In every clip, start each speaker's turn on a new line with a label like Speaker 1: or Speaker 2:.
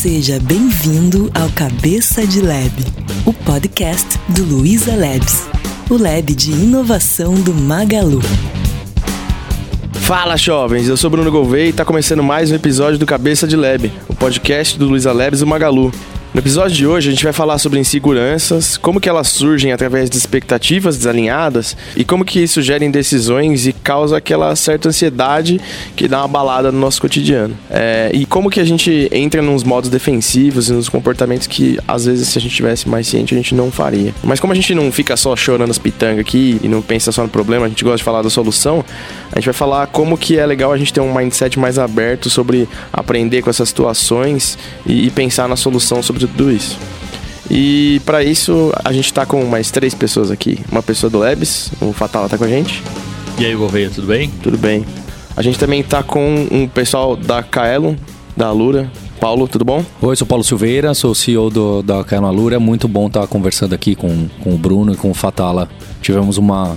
Speaker 1: Seja bem-vindo ao Cabeça de Lab, o podcast do Luiza Labs, o lab de inovação do Magalu.
Speaker 2: Fala jovens, eu sou Bruno Gouveia e está começando mais um episódio do Cabeça de Lab, o podcast do Luiza Labs e do Magalu. No episódio de hoje a gente vai falar sobre inseguranças, como que elas surgem através de expectativas desalinhadas e como que isso gera indecisões e causa aquela certa ansiedade que dá uma balada no nosso cotidiano. É, e como que a gente entra nos modos defensivos e nos comportamentos que às vezes se a gente tivesse mais ciente a gente não faria. Mas como a gente não fica só chorando as pitangas aqui e não pensa só no problema, a gente gosta de falar da solução, a gente vai falar como que é legal a gente ter um mindset mais aberto sobre aprender com essas situações e, e pensar na solução sobre tudo isso. E para isso a gente está com mais três pessoas aqui. Uma pessoa do Labs, o Fatala tá com a gente.
Speaker 3: E aí, Gouveia, tudo bem?
Speaker 2: Tudo bem. A gente também tá com um pessoal da Kaelon, da Alura. Paulo, tudo bom?
Speaker 4: Oi, sou Paulo Silveira, sou CEO do, da Kaelon Alura. É muito bom estar conversando aqui com, com o Bruno e com o Fatala. Tivemos uma,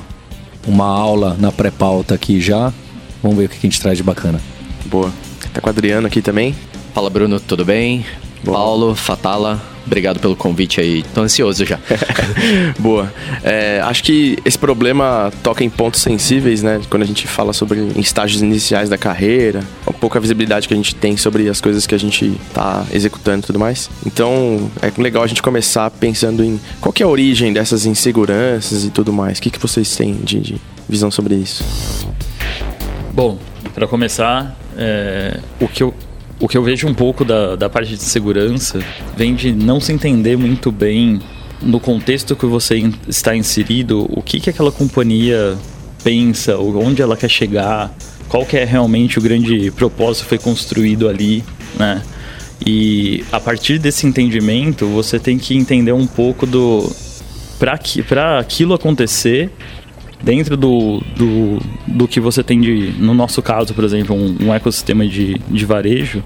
Speaker 4: uma aula na pré-pauta aqui já. Vamos ver o que a gente traz de bacana.
Speaker 2: Boa. Tá com o Adriano aqui também.
Speaker 5: Fala Bruno, tudo bem? Boa. Paulo, Fatala, obrigado pelo convite aí. Tô ansioso já.
Speaker 2: Boa. É, acho que esse problema toca em pontos sensíveis, né? Quando a gente fala sobre estágios iniciais da carreira, a pouca visibilidade que a gente tem sobre as coisas que a gente tá executando e tudo mais. Então, é legal a gente começar pensando em qual que é a origem dessas inseguranças e tudo mais. O que, que vocês têm de, de visão sobre isso?
Speaker 3: Bom, para começar, é, o que eu o que eu vejo um pouco da, da parte de segurança vem de não se entender muito bem no contexto que você está inserido, o que, que aquela companhia pensa, onde ela quer chegar, qual que é realmente o grande propósito que foi construído ali, né? E a partir desse entendimento, você tem que entender um pouco do para aquilo acontecer dentro do, do, do que você tem de, no nosso caso, por exemplo, um, um ecossistema de, de varejo,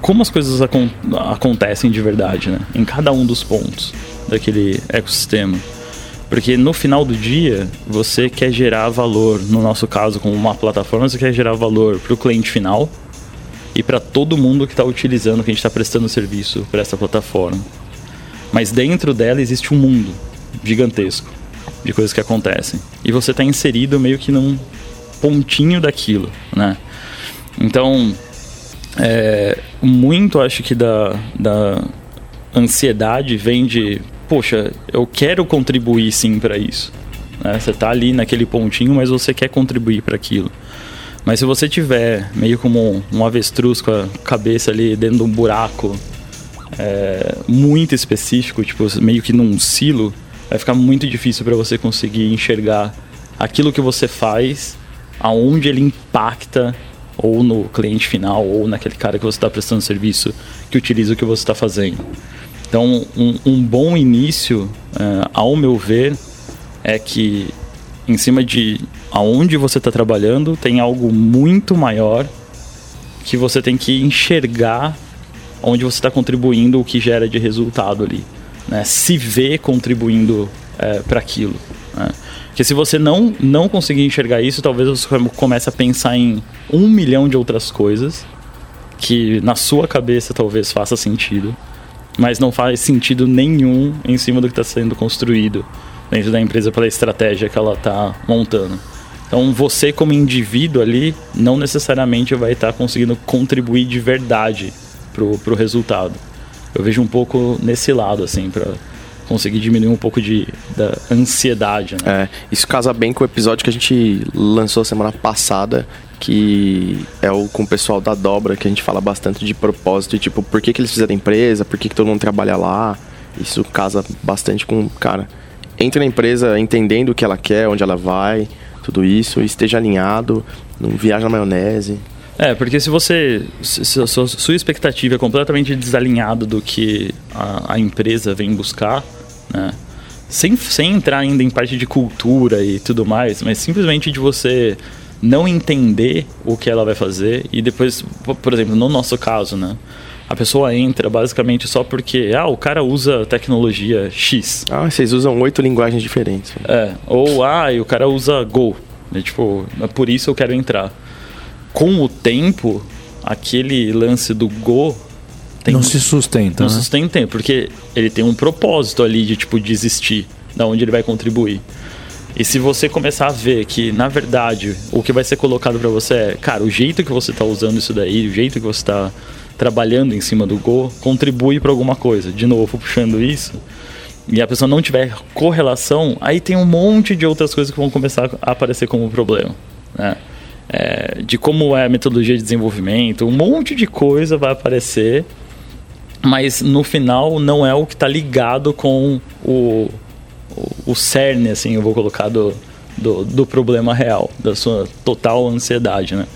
Speaker 3: como as coisas acon acontecem de verdade, né? Em cada um dos pontos daquele ecossistema. Porque no final do dia, você quer gerar valor, no nosso caso, com uma plataforma, você quer gerar valor para o cliente final e para todo mundo que está utilizando, que a gente está prestando serviço para essa plataforma. Mas dentro dela existe um mundo gigantesco de coisas que acontecem. E você está inserido meio que num pontinho daquilo, né? Então, é, muito acho que da, da ansiedade vem de, poxa, eu quero contribuir sim para isso. Né? Você está ali naquele pontinho, mas você quer contribuir para aquilo. Mas se você tiver meio como um, avestruz com a cabeça ali dentro de um buraco é, muito específico, tipo meio que num silo, vai ficar muito difícil para você conseguir enxergar aquilo que você faz, aonde ele impacta ou no cliente final ou naquele cara que você está prestando serviço que utiliza o que você está fazendo. Então, um, um bom início, uh, ao meu ver, é que em cima de aonde você está trabalhando tem algo muito maior que você tem que enxergar onde você está contribuindo o que gera de resultado ali né, se vê contribuindo é, para aquilo. Né? Porque se você não, não conseguir enxergar isso, talvez você comece a pensar em um milhão de outras coisas que na sua cabeça talvez faça sentido, mas não faz sentido nenhum em cima do que está sendo construído dentro da empresa pela estratégia que ela está montando. Então você como indivíduo ali não necessariamente vai estar tá conseguindo contribuir de verdade para o resultado eu vejo um pouco nesse lado, assim, para conseguir diminuir um pouco de, da ansiedade. Né?
Speaker 2: É, isso casa bem com o episódio que a gente lançou semana passada, que é o com o pessoal da Dobra, que a gente fala bastante de propósito e tipo, por que, que eles fizeram empresa, por que, que todo mundo trabalha lá. Isso casa bastante com, cara, entre na empresa entendendo o que ela quer, onde ela vai, tudo isso, esteja alinhado, não viaja na maionese.
Speaker 3: É, porque se você. Se, se, se sua expectativa é completamente desalinhada do que a, a, empresa vem buscar, né? Sem, sem entrar ainda em parte de cultura e tudo mais, mas simplesmente de você não entender o que ela vai fazer e depois, por exemplo, no nosso caso, né? A pessoa entra basicamente só porque, ah, o cara usa tecnologia X.
Speaker 2: Ah, vocês usam oito linguagens diferentes.
Speaker 3: É, ou, ah, o cara usa Go. É, tipo, é por isso eu quero entrar com o tempo, aquele lance do Go tem
Speaker 4: não se sustenta,
Speaker 3: não
Speaker 4: né?
Speaker 3: sustenta, porque ele tem um propósito ali de tipo desistir, da onde ele vai contribuir. E se você começar a ver que, na verdade, o que vai ser colocado para você é, cara, o jeito que você tá usando isso daí, o jeito que você tá trabalhando em cima do Go, contribui para alguma coisa. De novo, puxando isso, e a pessoa não tiver correlação, aí tem um monte de outras coisas que vão começar a aparecer como problema. Né? É, de como é a metodologia de desenvolvimento, um monte de coisa vai aparecer, mas no final não é o que está ligado com o, o, o cerne, assim, eu vou colocar, do, do, do problema real, da sua total ansiedade, né?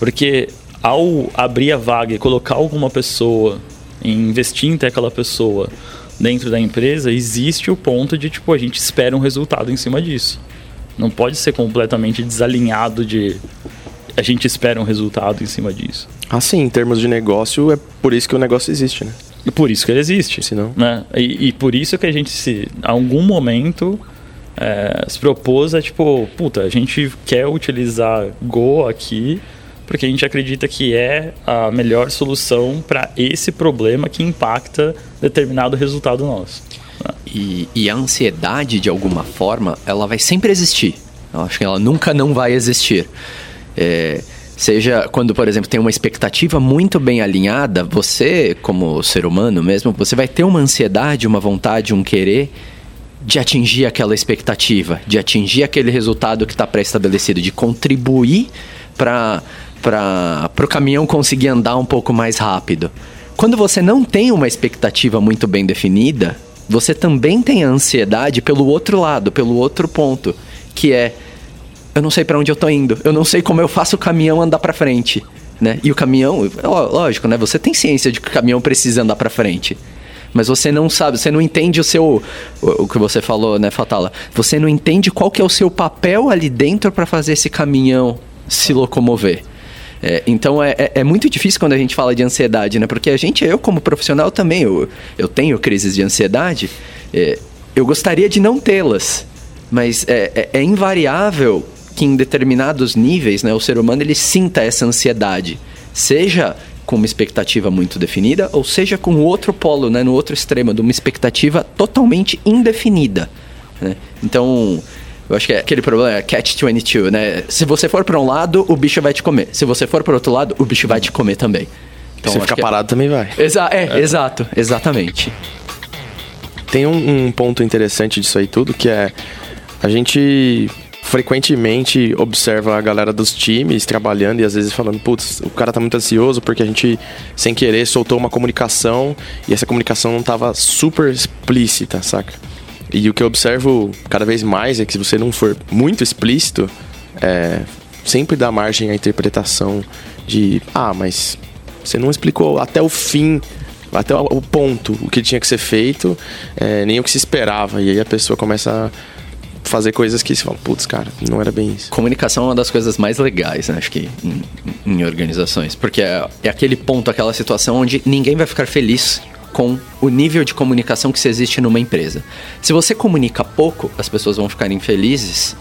Speaker 3: Porque ao abrir a vaga e colocar alguma pessoa, investir em ter aquela pessoa dentro da empresa, existe o ponto de, tipo, a gente espera um resultado em cima disso. Não pode ser completamente desalinhado de a gente espera um resultado em cima disso.
Speaker 2: Assim, em termos de negócio, é por isso que o negócio existe, né?
Speaker 3: E por isso que ele existe.
Speaker 2: Se não-
Speaker 3: Né? E, e por isso que a gente se, a algum momento, é, se propôs a tipo, puta, a gente quer utilizar Go aqui porque a gente acredita que é a melhor solução para esse problema que impacta determinado resultado nosso. né?
Speaker 5: E, e a ansiedade, de alguma forma, ela vai sempre existir. Eu acho que ela nunca não vai existir. É, seja quando, por exemplo, tem uma expectativa muito bem alinhada, você, como ser humano mesmo, você vai ter uma ansiedade, uma vontade, um querer de atingir aquela expectativa, de atingir aquele resultado que está pré-estabelecido, de contribuir para o caminhão conseguir andar um pouco mais rápido. Quando você não tem uma expectativa muito bem definida, você também tem a ansiedade pelo outro lado, pelo outro ponto, que é eu não sei para onde eu tô indo, eu não sei como eu faço o caminhão andar para frente, né? E o caminhão, lógico, né? Você tem ciência de que o caminhão precisa andar para frente. Mas você não sabe, você não entende o seu o, o que você falou, né, Fatala? Você não entende qual que é o seu papel ali dentro para fazer esse caminhão se locomover. É, então é, é, é muito difícil quando a gente fala de ansiedade, né? Porque a gente, eu como profissional também, eu, eu tenho crises de ansiedade. é, eu gostaria de não tê-las, mas é, é, é invariável que em determinados níveis, né, o ser humano ele sinta essa ansiedade, seja com uma expectativa muito definida, ou seja com o outro polo, né, no outro extremo, de uma expectativa totalmente indefinida. né? Então, eu acho que é aquele problema, catch-22, né? Se você for para um lado, o bicho vai te comer. Se você for para outro lado, o bicho vai te comer também. Então,
Speaker 2: Se ficar
Speaker 5: é-
Speaker 2: parado também vai.
Speaker 5: Exa é, exato, exatamente.
Speaker 2: Tem um, um ponto interessante disso aí tudo, que é a gente frequentemente observa a galera dos times trabalhando e às vezes falando, putz, o cara tá muito ansioso porque a gente, sem querer, soltou uma comunicação e essa comunicação não tava super explícita, saca? E o que eu observo cada vez mais é que se você não for muito explícito, é, sempre dá margem à interpretação de, ah, mas você não explicou até o fim, até o ponto, o que tinha que ser feito, é, nem o que se esperava. E aí a pessoa começa fazer coisas que se fala, putz, cara, não era bem isso.
Speaker 5: Comunicação é uma das coisas mais legais, né? Acho que em, em organizações. Porque é, é aquele ponto, aquela situação onde ninguém vai ficar feliz com o nível de comunicação que se existe numa empresa. Se você comunica pouco, as pessoas vão ficar infelizes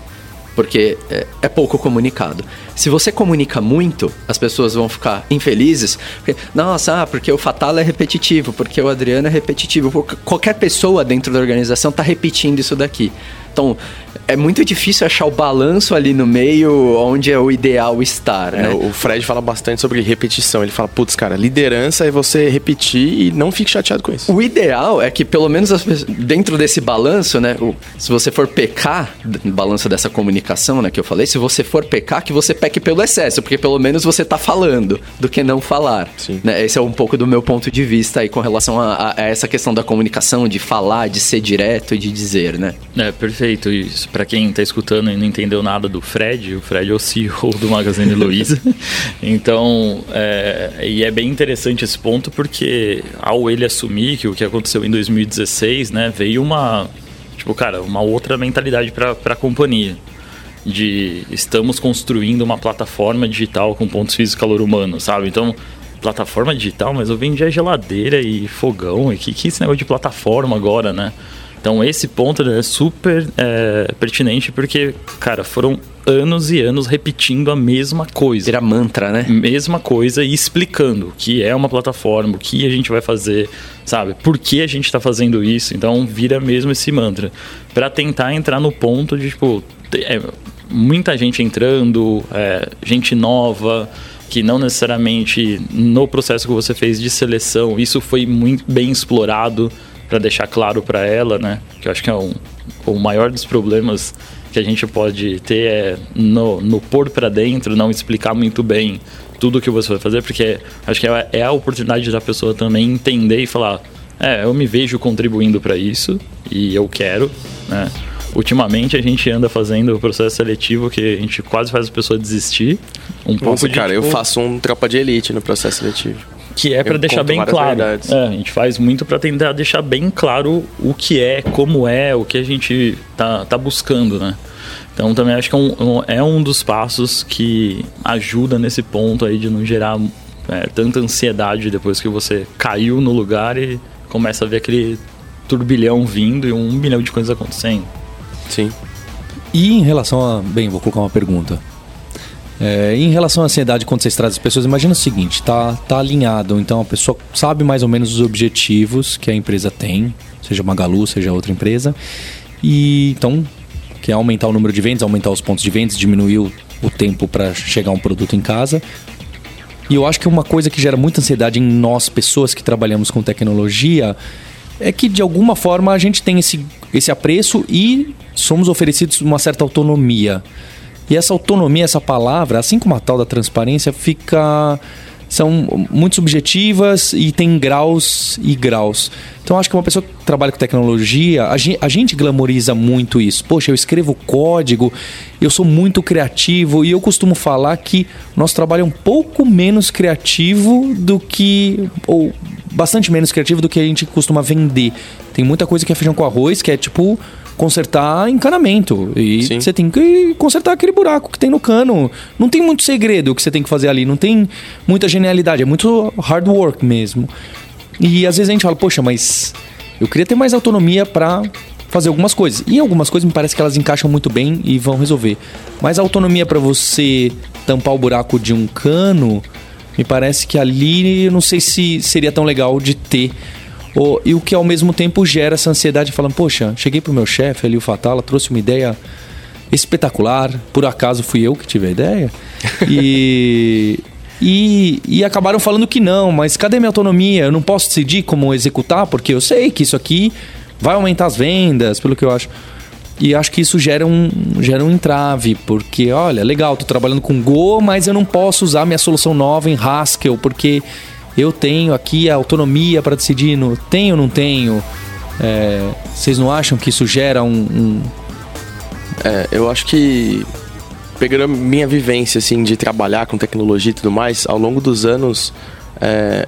Speaker 5: porque é, é pouco comunicado. Se você comunica muito, as pessoas vão ficar infelizes. Porque, Nossa, ah, porque o Fatal é repetitivo, porque o Adriano é repetitivo. Qualquer pessoa dentro da organização está repetindo isso daqui. Então, é muito difícil achar o balanço ali no meio onde é o ideal estar,
Speaker 2: É,
Speaker 5: né?
Speaker 2: O Fred fala bastante sobre repetição. Ele fala, putz, cara, liderança é você repetir e não fique chateado com isso.
Speaker 5: O ideal é que, pelo menos pessoas- dentro desse balanço, né? se você for pecar, no balanço dessa comunicação, né, que eu falei, se você for pecar, que você peque pelo excesso, porque pelo menos você tá falando do que não falar.
Speaker 2: Sim.
Speaker 5: Né? Esse é um pouco do meu ponto de vista aí com relação a, a- a essa questão da comunicação, de falar, de ser direto e de dizer, né?
Speaker 3: É, perfeito. Isso, pra quem tá escutando e não entendeu nada do Fred, o Fred é o CEO do Magazine Luiza. Então, é, e é bem interessante esse ponto porque ao ele assumir que o que aconteceu em 2016, né, veio uma, tipo, cara, uma outra mentalidade pra, pra companhia. De estamos construindo uma plataforma digital com pontos físicos e calor humano, sabe? Então, plataforma digital, mas eu vendia geladeira e fogão, e que, que esse negócio de plataforma agora, né? Então esse ponto é super é, pertinente porque, cara, foram anos e anos repetindo a mesma coisa.
Speaker 5: Vira mantra, né?
Speaker 3: Mesma coisa e explicando o que é uma plataforma, o que a gente vai fazer, sabe? Por que a gente está fazendo isso? Então vira mesmo esse mantra. para tentar entrar no ponto de, tipo, é, muita gente entrando, é, gente nova, que não necessariamente no processo que você fez de seleção, isso foi muito bem explorado para deixar claro para ela, né? Que eu acho que é um, o maior dos problemas que a gente pode ter é no, no pôr para dentro, não explicar muito bem tudo o que você vai fazer, porque acho que é, é a oportunidade da pessoa também entender e falar: é, eu me vejo contribuindo para isso e eu quero, né? Ultimamente a gente anda fazendo o processo seletivo que a gente quase faz a pessoa desistir.
Speaker 2: Um Nossa, pouco de, cara, tipo, eu faço um tropa de elite no processo seletivo.
Speaker 3: Que é para deixar bem claro. É, a gente faz muito para tentar deixar bem claro o que é, como é, o que a gente tá, tá buscando, né? Então também acho que é um, é um dos passos que ajuda nesse ponto aí de não gerar é, tanta ansiedade depois que você caiu no lugar e começa a ver aquele turbilhão vindo e um milhão de coisas acontecendo.
Speaker 2: Sim.
Speaker 4: E em relação a. Bem, vou colocar uma pergunta. É, em relação à ansiedade quando vocês trazem as pessoas, imagina o seguinte: tá, tá alinhado, então a pessoa sabe mais ou menos os objetivos que a empresa tem, seja Magalu, seja outra empresa, e então quer aumentar o número de vendas, aumentar os pontos de vendas, diminuir o, o tempo para chegar um produto em casa. E eu acho que uma coisa que gera muita ansiedade em nós, pessoas que trabalhamos com tecnologia, é que de alguma forma a gente tem esse, esse apreço e somos oferecidos uma certa autonomia. E essa autonomia, essa palavra, assim como a tal da transparência, fica são muito subjetivas e tem graus e graus. Então acho que uma pessoa que trabalha com tecnologia, a gente, a gente glamoriza muito isso. Poxa, eu escrevo código, eu sou muito criativo e eu costumo falar que nosso trabalho é um pouco menos criativo do que ou bastante menos criativo do que a gente costuma vender. Tem muita coisa que é feijão com arroz, que é tipo consertar encanamento. E Sim. você tem que consertar aquele buraco que tem no cano. Não tem muito segredo o que você tem que fazer ali, não tem muita genialidade, é muito hard work mesmo. E às vezes a gente fala, poxa, mas eu queria ter mais autonomia para fazer algumas coisas. E algumas coisas me parece que elas encaixam muito bem e vão resolver. Mas a autonomia para você tampar o buraco de um cano, me parece que ali eu não sei se seria tão legal de ter e o que ao mesmo tempo gera essa ansiedade, falando, poxa, cheguei pro meu chefe ali, o Fatala, trouxe uma ideia espetacular, por acaso fui eu que tive a ideia, e, e, e acabaram falando que não, mas cadê minha autonomia? Eu não posso decidir como executar, porque eu sei que isso aqui vai aumentar as vendas, pelo que eu acho. E acho que isso gera um, gera um entrave, porque, olha, legal, tô trabalhando com Go, mas eu não posso usar minha solução nova em Haskell, porque eu tenho aqui a autonomia para decidir, no, tenho ou não tenho? É, vocês não acham que isso gera um, um...
Speaker 2: É, eu acho que pegando a minha vivência assim de trabalhar com tecnologia e tudo mais, ao longo dos anos, é,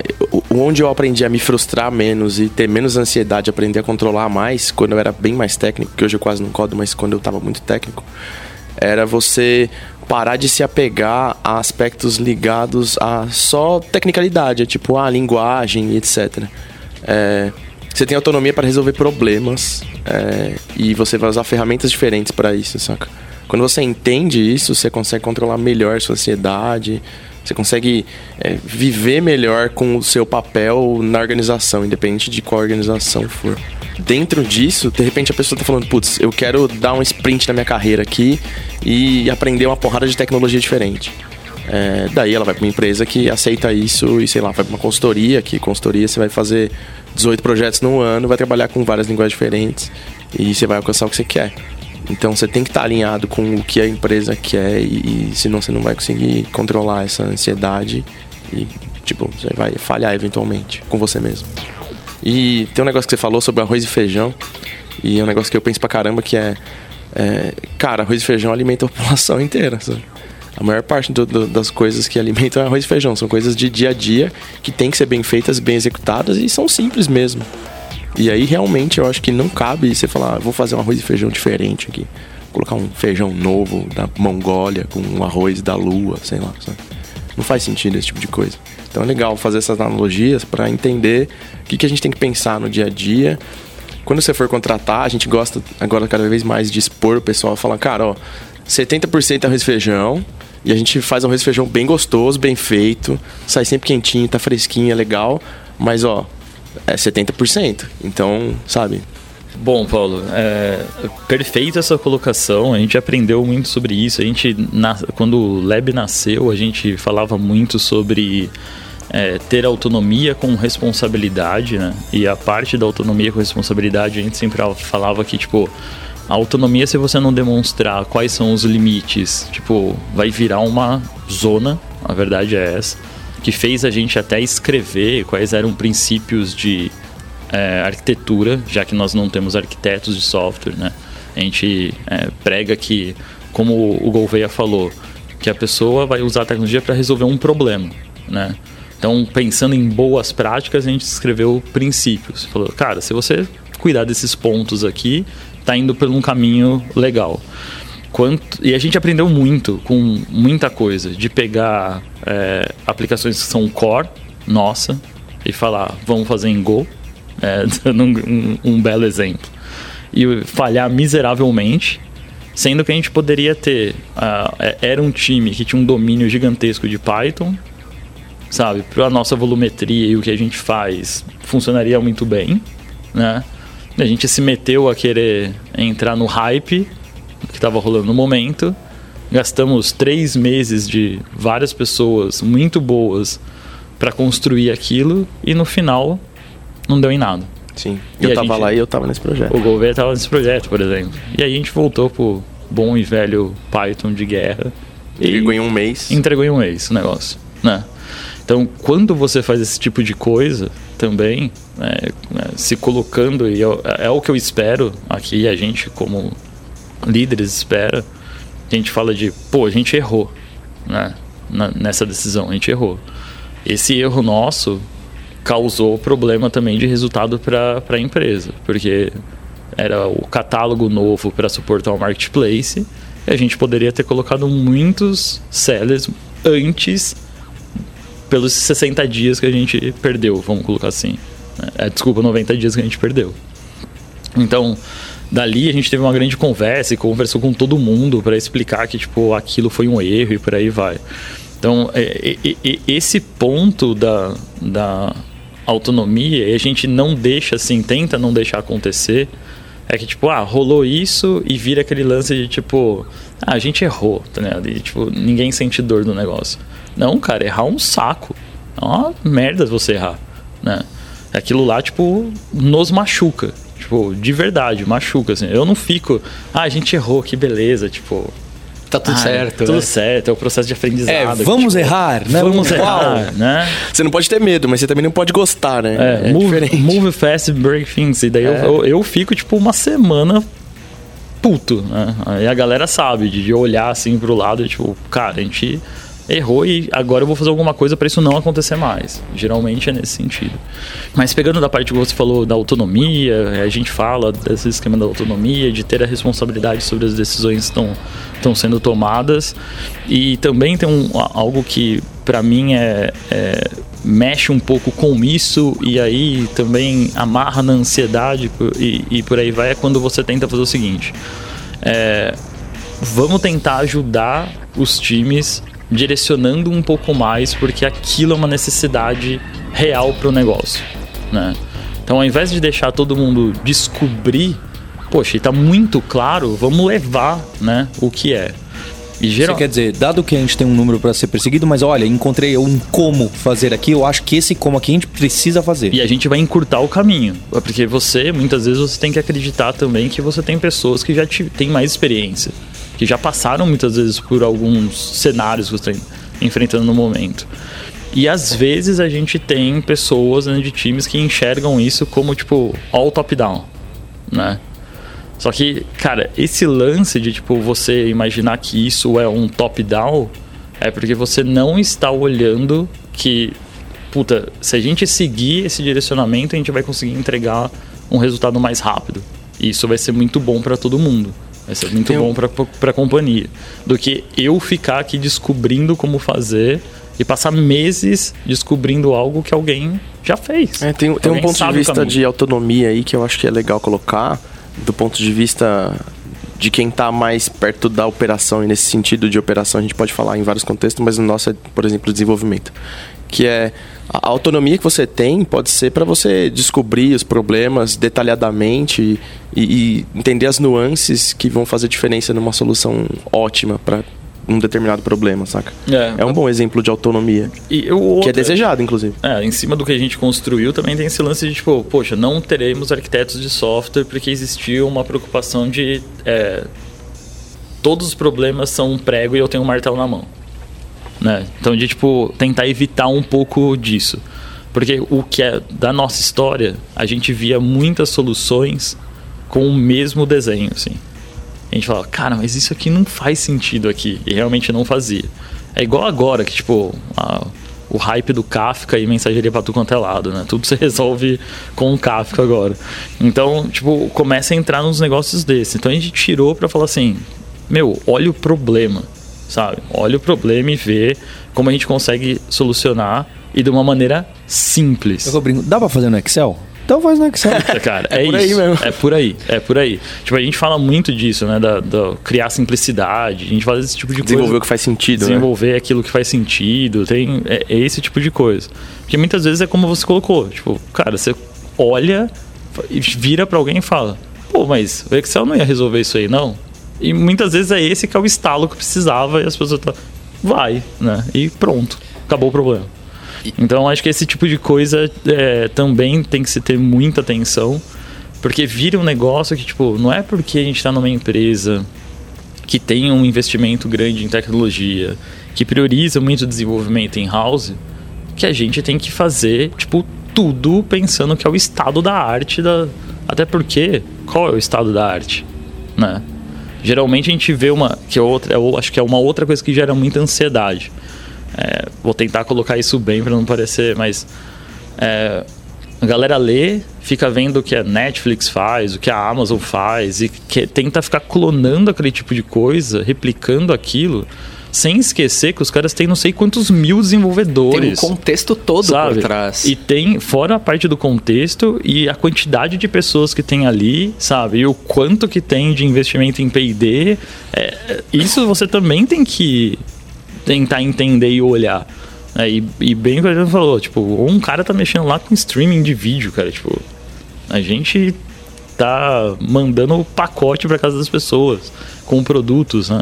Speaker 2: onde eu aprendi a me frustrar menos e ter menos ansiedade, aprender a controlar mais, quando eu era bem mais técnico, que hoje eu quase não codo, mas quando eu estava muito técnico, era você parar de se apegar a aspectos ligados a só tecnicalidade, tipo a linguagem e etc. É, você tem autonomia para resolver problemas é, e você vai usar ferramentas diferentes para isso, saca? Quando você entende isso, você consegue controlar melhor sua ansiedade, você consegue é, viver melhor com o seu papel na organização, independente de qual organização for dentro disso, de repente a pessoa tá falando, putz, eu quero dar um sprint na minha carreira aqui e aprender uma porrada de tecnologia diferente. É, daí ela vai para uma empresa que aceita isso e sei lá, vai para uma consultoria, que consultoria você vai fazer 18 projetos no ano, vai trabalhar com várias linguagens diferentes e você vai alcançar o que você quer. Então você tem que estar tá alinhado com o que a empresa quer e, e senão você não vai conseguir controlar essa ansiedade e tipo, você vai falhar eventualmente com você mesmo. E tem um negócio que você falou sobre arroz e feijão. E é um negócio que eu penso pra caramba que é. é cara, arroz e feijão alimenta a população inteira. Sabe? A maior parte do, do, das coisas que alimentam é arroz e feijão. São coisas de dia a dia que tem que ser bem feitas, bem executadas e são simples mesmo. E aí realmente eu acho que não cabe você falar, ah, vou fazer um arroz e feijão diferente aqui. Colocar um feijão novo da Mongólia com um arroz da lua, sei lá. Sabe? Não faz sentido esse tipo de coisa. Então é legal fazer essas analogias para entender o que, que a gente tem que pensar no dia a dia quando você for contratar, a gente gosta agora cada vez mais de expor o pessoal, falar, cara, ó, 70% arroz e feijão, e a gente faz um arroz e feijão bem gostoso, bem feito, sai sempre quentinho, tá fresquinho, é legal, mas ó, é 70%. Então, sabe,
Speaker 3: Bom, Paulo, é, perfeita essa colocação. A gente aprendeu muito sobre isso. A gente, na, quando o Lab nasceu, a gente falava muito sobre é, ter autonomia com responsabilidade, né? E a parte da autonomia com responsabilidade, a gente sempre falava que, tipo, a autonomia, se você não demonstrar quais são os limites, tipo, vai virar uma zona, a verdade é essa, que fez a gente até escrever quais eram princípios de é, arquitetura, já que nós não temos arquitetos de software, né? A gente é, prega que, como o Gouveia falou, que a pessoa vai usar a tecnologia para resolver um problema, né? Então, pensando em boas práticas, a gente escreveu princípios. Falou, cara, se você cuidar desses pontos aqui, tá indo por um caminho legal. Quanto, e a gente aprendeu muito com muita coisa, de pegar é, aplicações que são core, nossa, e falar, vamos fazer em Go, é, dando um, um, belo exemplo. E falhar miseravelmente, sendo que a gente poderia ter. Uh, era um time que tinha um domínio gigantesco de Python, sabe? Para a nossa volumetria e o que a gente faz funcionaria muito bem, né? A gente se meteu a querer entrar no hype que estava rolando no momento. Gastamos três meses de várias pessoas muito boas para construir aquilo e no final não deu em nada.
Speaker 2: Sim. E eu tava gente, lá e eu tava nesse projeto.
Speaker 3: O governo tava nesse projeto, por exemplo. E aí a gente voltou pro bom e velho Python de guerra.
Speaker 2: Entregou em um mês.
Speaker 3: Entregou em um mês o negócio, né? Então, quando você faz esse tipo de coisa, também, né, né se colocando, e eu, é o que eu espero aqui, a gente como líderes espera, a gente fala de, pô, a gente errou, né, nessa decisão, a gente errou. Esse erro nosso causou problema também de resultado para a empresa, porque era o catálogo novo para suportar o marketplace e a gente poderia ter colocado muitos sellers antes pelos 60 dias que a gente perdeu, vamos colocar assim. É, desculpa, 90 dias que a gente perdeu. Então, dali a gente teve uma grande conversa e conversou com todo mundo para explicar que tipo aquilo foi um erro e por aí vai. Então, é, é, é, esse ponto da, da autonomia a gente não deixa assim, tenta não deixar acontecer, é que tipo, ah, rolou isso e vira aquele lance de tipo, ah, a gente errou, tá ligado? E tipo, ninguém sente dor do negócio. Não, cara, errar é um saco. É uma merda você errar, né? Aquilo lá, tipo, nos machuca. Tipo, de verdade, machuca, assim. Eu não fico, ah, a gente errou, que beleza, tipo,
Speaker 5: Tá tudo ah, certo.
Speaker 3: Tudo né? certo, é o processo de aprendizado.
Speaker 4: É, vamos tipo, errar, né?
Speaker 3: Vamos errar, né?
Speaker 2: Você não pode ter medo, mas você também não pode gostar, né?
Speaker 3: É, é move, diferente. move fast, break things. E daí é. eu, eu, eu, fico, tipo, uma semana puto, né? Aí a galera sabe, de olhar assim pro lado e, tipo, cara, a gente errou e agora eu vou fazer alguma coisa para isso não acontecer mais. Geralmente é nesse sentido. Mas pegando da parte que você falou da autonomia, a gente fala desse esquema da autonomia, de ter a responsabilidade sobre as decisões que estão sendo tomadas. E também tem um, algo que para mim é, é, mexe um pouco com isso e aí também amarra na ansiedade e, e por aí vai é quando você tenta fazer o seguinte. É, vamos tentar ajudar os times direcionando um pouco mais, porque aquilo é uma necessidade real para o negócio, né? Então, ao invés de deixar todo mundo descobrir, poxa, está muito claro, vamos levar, né, o que é.
Speaker 4: E geral... Você quer dizer, dado que a gente tem um número para ser perseguido, mas olha, encontrei um como fazer aqui, eu acho que esse como aqui a gente precisa fazer.
Speaker 3: E a gente vai encurtar o caminho. Porque você, muitas vezes, você tem que acreditar também que você tem pessoas que já têm mais experiência que já passaram muitas vezes por alguns cenários que você está enfrentando no momento. E às vezes a gente tem pessoas né, de times que enxergam isso como tipo all top-down, né? Só que, cara, esse lance de tipo você imaginar que isso é um top-down é porque você não está olhando que, puta, se a gente seguir esse direcionamento, a gente vai conseguir entregar um resultado mais rápido. E isso vai ser muito bom para todo mundo. Vai ser muito eu... bom para a companhia. Do que eu ficar aqui descobrindo como fazer e passar meses descobrindo algo que alguém já fez.
Speaker 2: É, tem, tem um ponto de
Speaker 3: o
Speaker 2: vista de autonomia aí que eu acho que é legal colocar, do ponto de vista de quem tá mais perto da operação, e nesse sentido de operação a gente pode falar em vários contextos, mas no nosso é, por exemplo, desenvolvimento. Que é a autonomia que você tem pode ser para você descobrir os problemas detalhadamente e, e entender as nuances que vão fazer diferença numa solução ótima para um determinado problema, saca?
Speaker 3: É.
Speaker 2: É um bom exemplo de autonomia,
Speaker 3: E o
Speaker 2: que
Speaker 3: outro-
Speaker 2: é desejado, inclusive.
Speaker 3: É, em cima do que a gente construiu também tem esse lance de tipo, poxa, não teremos arquitetos de software porque existia uma preocupação de é, todos os problemas são um prego e eu tenho um martelo na mão. Né? Então de tipo tentar evitar um pouco disso. Porque o que é da nossa história, a gente via muitas soluções com o mesmo desenho, assim. A gente falava, cara, mas isso aqui não faz sentido aqui. E realmente não fazia. É igual agora, que tipo, a- o hype do Kafka e mensageria pra tudo quanto é lado, né? Tudo se resolve com o Kafka agora. Então, tipo, começa a entrar nos negócios desses. Então a gente tirou pra falar assim, meu, olha o problema, sabe? Olha o problema e vê como a gente consegue solucionar e de uma maneira simples.
Speaker 4: Eu brinco, dá pra fazer no Excel? Então faz no Excel.
Speaker 3: Cara, é,
Speaker 2: por
Speaker 3: isso.
Speaker 2: aí mesmo.
Speaker 3: É por aí, é por aí. Tipo, a gente fala muito disso, né? Da, da criar simplicidade, a gente faz esse tipo de
Speaker 2: Desenvolver
Speaker 3: coisa.
Speaker 2: o que faz sentido, né?
Speaker 3: Desenvolver aquilo que faz sentido, tem é, é esse tipo de coisa. Porque muitas vezes é como você colocou, tipo, cara, você olha e vira pra alguém e fala: "Pô, mas o Excel não ia resolver isso aí, não?" E muitas vezes é esse que é o estalo que precisava e as pessoas tá, vai, né? E pronto, acabou o problema. Então acho que esse tipo de coisa é, também tem que se ter muita atenção, porque vira um negócio que, tipo, não é porque a gente está numa empresa que tem um investimento grande em tecnologia, que prioriza muito o desenvolvimento em house, que a gente tem que fazer, tipo, tudo pensando que é o estado da arte da. Até porque, qual é o estado da arte? Né? Geralmente a gente vê uma. Que é outra, eu acho que é uma outra coisa que gera muita ansiedade. É, vou tentar colocar isso bem para não parecer, mas é, a galera lê, fica vendo o que a Netflix faz, o que a Amazon faz e que, tenta ficar clonando aquele tipo de coisa, replicando aquilo, sem esquecer que os caras têm não sei quantos mil
Speaker 5: Tem um
Speaker 3: desenvolvedores.
Speaker 5: contexto todo
Speaker 3: sabe?
Speaker 5: por trás.
Speaker 3: E tem, fora a parte do contexto e a quantidade de pessoas que tem ali, sabe? E o quanto que tem de investimento em P&D, é, isso você também tem que tentar entender e olhar. né? e, e bem o que a gente falou, tipo, um cara tá mexendo lá com streaming de vídeo, cara, tipo, a gente tá mandando pacote para casa das pessoas com produtos, né?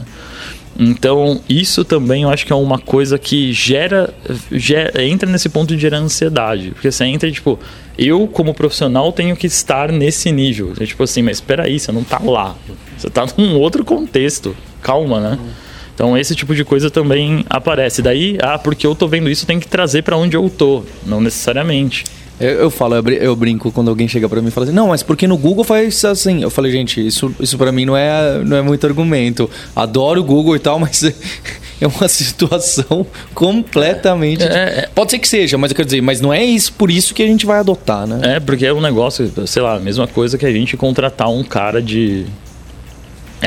Speaker 3: Então, isso também eu acho que é uma coisa que gera, gera entra nesse ponto de gerar ansiedade, porque você entra tipo, eu como profissional tenho que estar nesse nível. É tipo assim, mas espera aí, você não tá lá. Você tá num outro contexto. Calma, né? Então esse tipo de coisa também aparece. Daí, ah, porque eu tô vendo isso, tem que trazer para onde eu tô, não necessariamente.
Speaker 4: Eu, eu falo, eu, brin- eu brinco quando alguém chega pra mim e fala assim, não, mas porque no Google faz assim. Eu falei, gente, isso, isso pra mim não é, não é muito argumento. Adoro o Google e tal, mas é uma situação completamente.
Speaker 3: É, é.
Speaker 4: Pode ser que seja, mas eu quero dizer, mas não é isso por isso que a gente vai adotar, né?
Speaker 3: É, porque é um negócio, sei lá, a mesma coisa que a gente contratar um cara de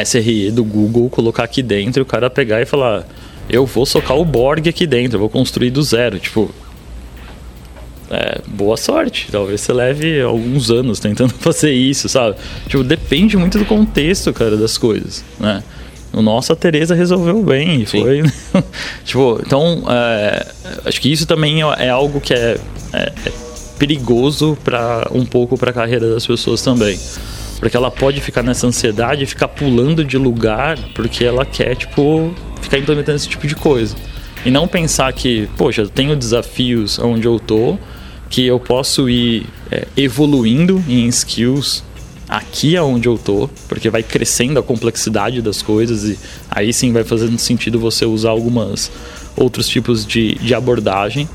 Speaker 3: SRE do Google, colocar aqui dentro e o cara pegar e falar: Eu vou socar o Borg aqui dentro, eu vou construir do zero. Tipo. É, boa sorte. Talvez você leve alguns anos tentando fazer isso, sabe? Tipo, depende muito do contexto, cara, das coisas, né? O nosso a Tereza resolveu bem, e
Speaker 2: Sim.
Speaker 3: foi. tipo, então, é, acho que isso também é é algo que é, é- é perigoso para um pouco para a carreira das pessoas também. Porque ela pode ficar nessa ansiedade e ficar pulando de lugar porque ela quer, tipo, ficar implementando esse tipo de coisa. E não pensar que, poxa, eu tenho desafios onde eu tô, que eu posso ir é, evoluindo em skills aqui aonde eu tô, porque vai crescendo a complexidade das coisas e aí sim vai fazendo sentido você usar algumas outros tipos de, de abordagem.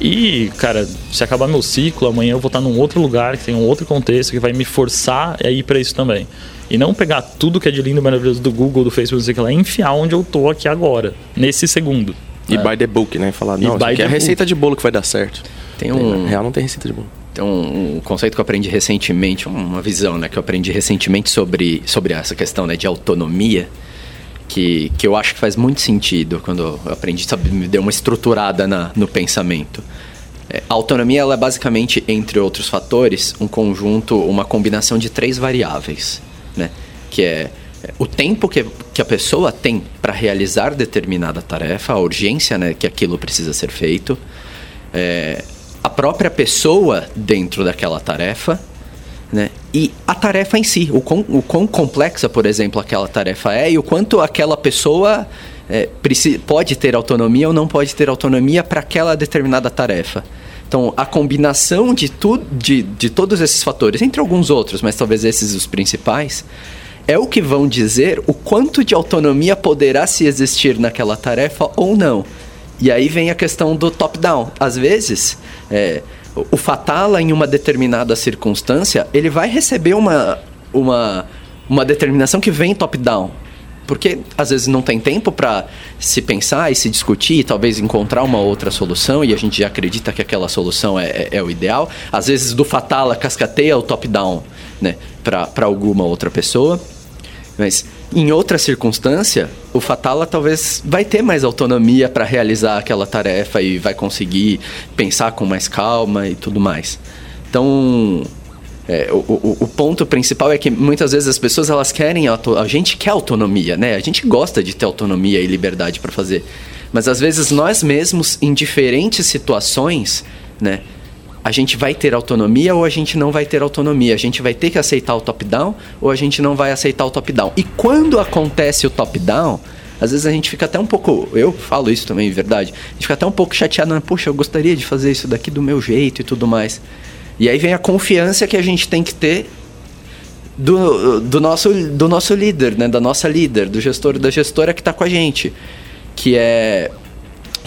Speaker 3: E, cara, se acabar meu ciclo, amanhã eu vou estar num outro lugar que tem um outro contexto que vai me forçar a ir para isso também. E não pegar tudo que é de lindo e maravilhoso do Google, do Facebook, não sei o que lá, e enfiar onde eu tô aqui agora, nesse segundo.
Speaker 2: E by the book, né? Falar, não, isso aqui é a
Speaker 3: the
Speaker 2: receita de bolo que vai dar certo.
Speaker 5: Tem
Speaker 2: Na
Speaker 5: um,
Speaker 2: real, não tem receita de bolo.
Speaker 5: Tem um, um conceito que eu aprendi recentemente, uma visão né, que eu aprendi recentemente sobre, sobre essa questão né, de autonomia, que, que eu acho que faz muito sentido quando eu aprendi, sabe, me deu uma estruturada na, no pensamento. É, a autonomia ela é basicamente, entre outros fatores, um conjunto, uma combinação de três variáveis, né? Que é o tempo que, que a pessoa tem para realizar determinada tarefa, a urgência né, que aquilo precisa ser feito, é, a própria pessoa dentro daquela tarefa, né, e a tarefa em si, o quão, o quão complexa, por exemplo, aquela tarefa é e o quanto aquela pessoa é, pode ter autonomia ou não pode ter autonomia para aquela determinada tarefa. Então, a combinação de, tu, de, de todos esses fatores, entre alguns outros, mas talvez esses os principais, é o que vão dizer o quanto de autonomia poderá se existir naquela tarefa ou não. E aí vem a questão do top-down. Às vezes, é, o Fatala, em uma determinada circunstância, ele vai receber uma, uma, uma determinação que vem top-down. Porque às vezes não tem tempo para se pensar e se discutir, e talvez encontrar uma outra solução, e a gente já acredita que aquela solução é, é, é o ideal. Às vezes do Fatala cascateia o top-down né, para alguma outra pessoa. Mas em outra circunstância, o Fatala talvez vai ter mais autonomia para realizar aquela tarefa e vai conseguir pensar com mais calma e tudo mais. Então, é, o, o, o, ponto principal é que muitas vezes as pessoas elas querem a, a gente quer autonomia, né? A gente gosta de ter autonomia e liberdade para fazer, mas às vezes nós mesmos em diferentes situações, né? A gente vai ter autonomia ou a gente não vai ter autonomia. A gente vai ter que aceitar o top-down ou a gente não vai aceitar o top-down. E quando acontece o top-down, às vezes a gente fica até um pouco. Eu falo isso também, verdade. A gente fica até um pouco chateado, né? Poxa, eu gostaria de fazer isso daqui do meu jeito e tudo mais. E aí vem a confiança que a gente tem que ter do, do, nosso, do nosso líder, né? Da nossa líder, do gestor, da gestora que está com a gente. Que é.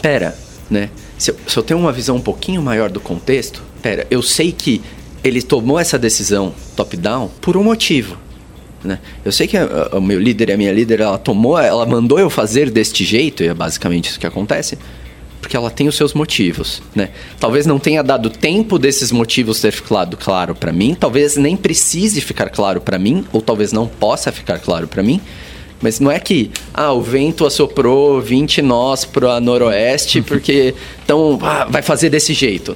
Speaker 5: Pera, né? Se eu, se eu tenho uma visão um pouquinho maior do contexto, pera, eu sei que ele tomou essa decisão top-down por um motivo. Né? Eu sei que o meu líder e a minha líder, ela tomou, ela mandou eu fazer deste jeito, e é basicamente isso que acontece, porque ela tem os seus motivos, né? Talvez não tenha dado tempo desses motivos ter ficado claro para mim, talvez nem precise ficar claro para mim, ou talvez não possa ficar claro para mim, mas não é que, ah, o vento assoprou 20 nós para noroeste porque então ah, vai fazer desse jeito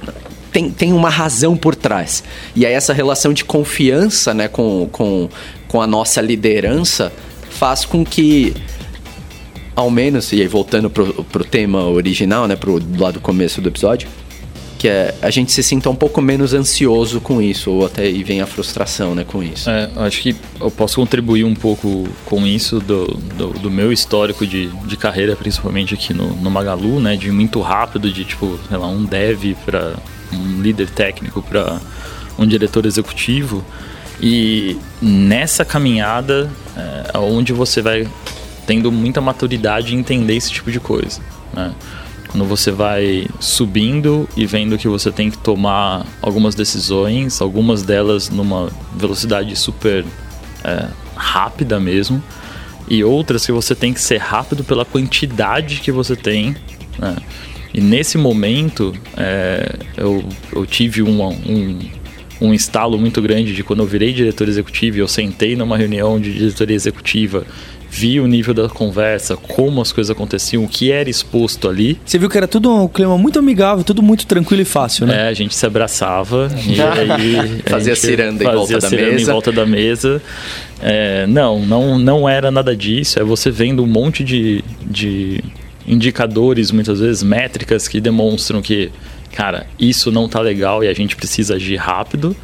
Speaker 5: tem, tem uma razão por trás. E aí essa relação de confiança né, com, com, com a nossa liderança faz com que, ao menos, e aí voltando pro, tema original, né, pro lado do começo do episódio, que é a gente se sinta um pouco menos ansioso com isso, ou até aí vem a frustração né, com isso.
Speaker 3: É, acho que eu posso contribuir um pouco com isso do, do, do meu histórico de, de carreira, principalmente aqui no, no Magalu, né, de muito rápido, de tipo, sei lá, um dev para um líder técnico para um diretor executivo. E nessa caminhada é onde você vai tendo muita maturidade em entender esse tipo de coisa. Né? Quando você vai subindo e vendo que você tem que tomar algumas decisões, algumas delas numa velocidade super é, rápida mesmo, e outras que você tem que ser rápido pela quantidade que você tem. Né? E nesse momento, é, eu, eu tive um, um, um instalo muito grande de quando eu virei diretor executivo e eu sentei numa reunião de diretoria executiva vi o nível da conversa, como as coisas aconteciam, o que era exposto ali.
Speaker 4: Você viu que era tudo um clima muito amigável, tudo muito tranquilo e fácil, né?
Speaker 3: É, a gente se abraçava e aí
Speaker 5: fazia ciranda em volta da mesa.
Speaker 3: em volta da mesa. É, não, não, não era nada disso. É você vendo um monte de, de indicadores, muitas vezes métricas que demonstram que, cara, isso não tá legal e a gente precisa agir rápido,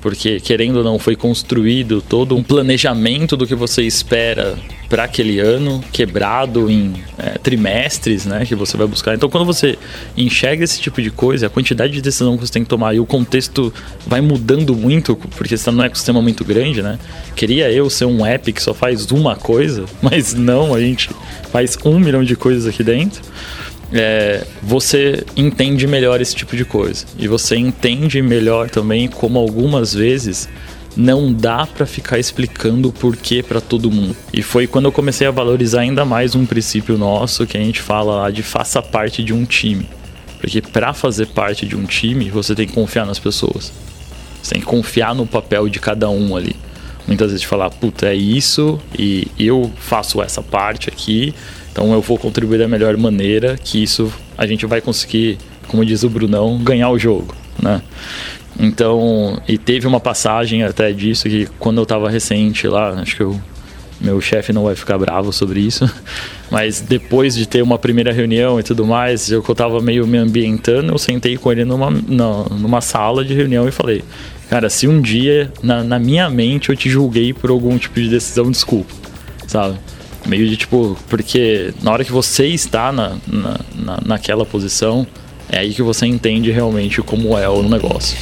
Speaker 3: porque querendo ou não foi construído todo um planejamento do que você espera para aquele ano, quebrado em é, trimestres, né, que você vai buscar. Então, quando você enxerga esse tipo de coisa, a quantidade de decisão que você tem que tomar e o contexto vai mudando muito, porque você está num ecossistema muito grande, né? Queria eu ser um app que só faz uma coisa, mas não, a gente faz um milhão de coisas aqui dentro. É, você entende melhor esse tipo de coisa. E você entende melhor também como algumas vezes não dá para ficar explicando o porquê para todo mundo. E foi quando eu comecei a valorizar ainda mais um princípio nosso que a gente fala lá de faça parte de um time. Porque para fazer parte de um time, você tem que confiar nas pessoas. Você tem que confiar no papel de cada um ali. Muitas vezes falar, puta, é isso e eu faço essa parte aqui, então eu vou contribuir da melhor maneira que isso a gente vai conseguir como diz o Brunão, ganhar o jogo, né? Então, e teve uma passagem até disso que quando eu estava recente lá, acho que eu, meu chefe não vai ficar bravo sobre isso, mas depois de ter uma primeira reunião e tudo mais, eu estava meio me ambientando, eu sentei com ele numa, numa sala de reunião e falei, cara, se um dia na, na minha mente eu te julguei por algum tipo de decisão, desculpa, sabe? Meio de tipo, porque na hora que você está na, na, na, naquela posição, é aí que você entende realmente como é o negócio.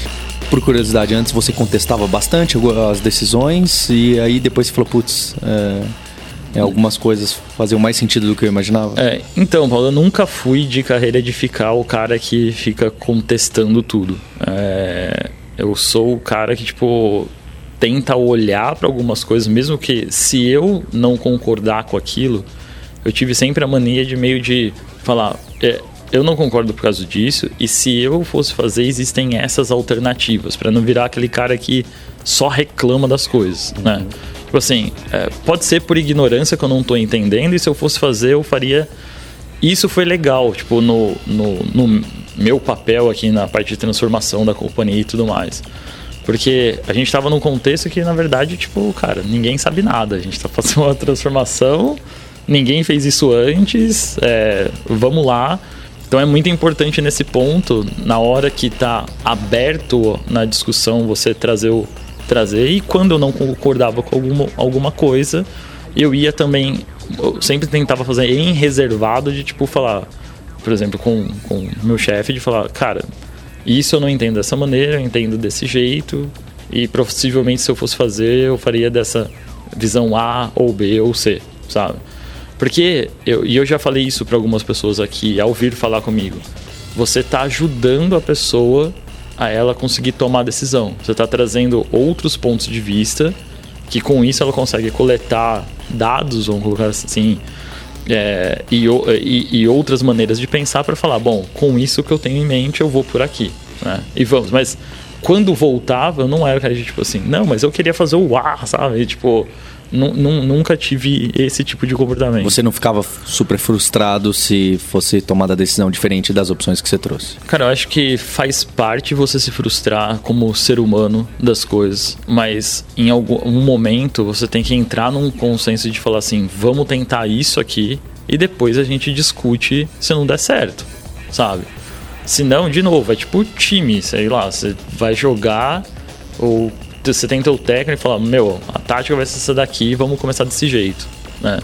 Speaker 4: Por curiosidade, antes você contestava bastante as decisões e aí depois você falou, putz, é, é, algumas coisas faziam mais sentido do que eu imaginava.
Speaker 3: É, então, Paulo, eu nunca fui de carreira de ficar o cara que fica contestando tudo. É, eu sou o cara que, tipo, tenta olhar para algumas coisas, mesmo que se eu não concordar com aquilo, eu tive sempre a mania de meio de falar, é, eu não concordo por causa disso, e se eu fosse fazer, existem essas alternativas, para não virar aquele cara que só reclama das coisas, uhum. né? Tipo assim, é, pode ser por ignorância que eu não estou entendendo, e se eu fosse fazer, eu faria. Isso foi legal, tipo, no, no, no meu papel aqui na parte de transformação da companhia e tudo mais. Porque a gente estava num contexto que, na verdade, tipo, cara, ninguém sabe nada. A gente está fazendo uma transformação, ninguém fez isso antes, é, vamos lá. Então é muito importante nesse ponto, na hora que está aberto na discussão, você trazer o trazer. E quando eu não concordava com alguma, alguma coisa, eu ia também. Eu sempre tentava fazer em reservado de tipo falar, por exemplo, com o meu chefe, de falar, cara, isso eu não entendo dessa maneira, eu entendo desse jeito. E possivelmente se eu fosse fazer, eu faria dessa visão A ou B ou C, sabe? Porque, eu, e eu já falei isso para algumas pessoas aqui, ao vir falar comigo, você está ajudando a pessoa a ela conseguir tomar decisão. Você está trazendo outros pontos de vista, que com isso ela consegue coletar dados, vamos colocar assim, é, e, e, e, outras maneiras de pensar para falar, bom, com isso que eu tenho em mente, eu vou por aqui. Né? E vamos, mas quando voltava, eu não era cara de tipo assim, não, mas eu queria fazer o ar, sabe? E, tipo, nunca tive esse tipo de comportamento.
Speaker 4: Você não ficava super frustrado se fosse tomada a decisão diferente das opções que você trouxe?
Speaker 3: Cara, eu acho que faz parte você se frustrar como ser humano das coisas, mas em algum momento você tem que entrar num consenso de falar assim: vamos tentar isso aqui e depois a gente discute se não der certo, sabe? Se não, de novo, é tipo time, sei lá, você vai jogar ou você tem teu técnico e fala, meu, a tática vai ser essa daqui, vamos começar desse jeito, né?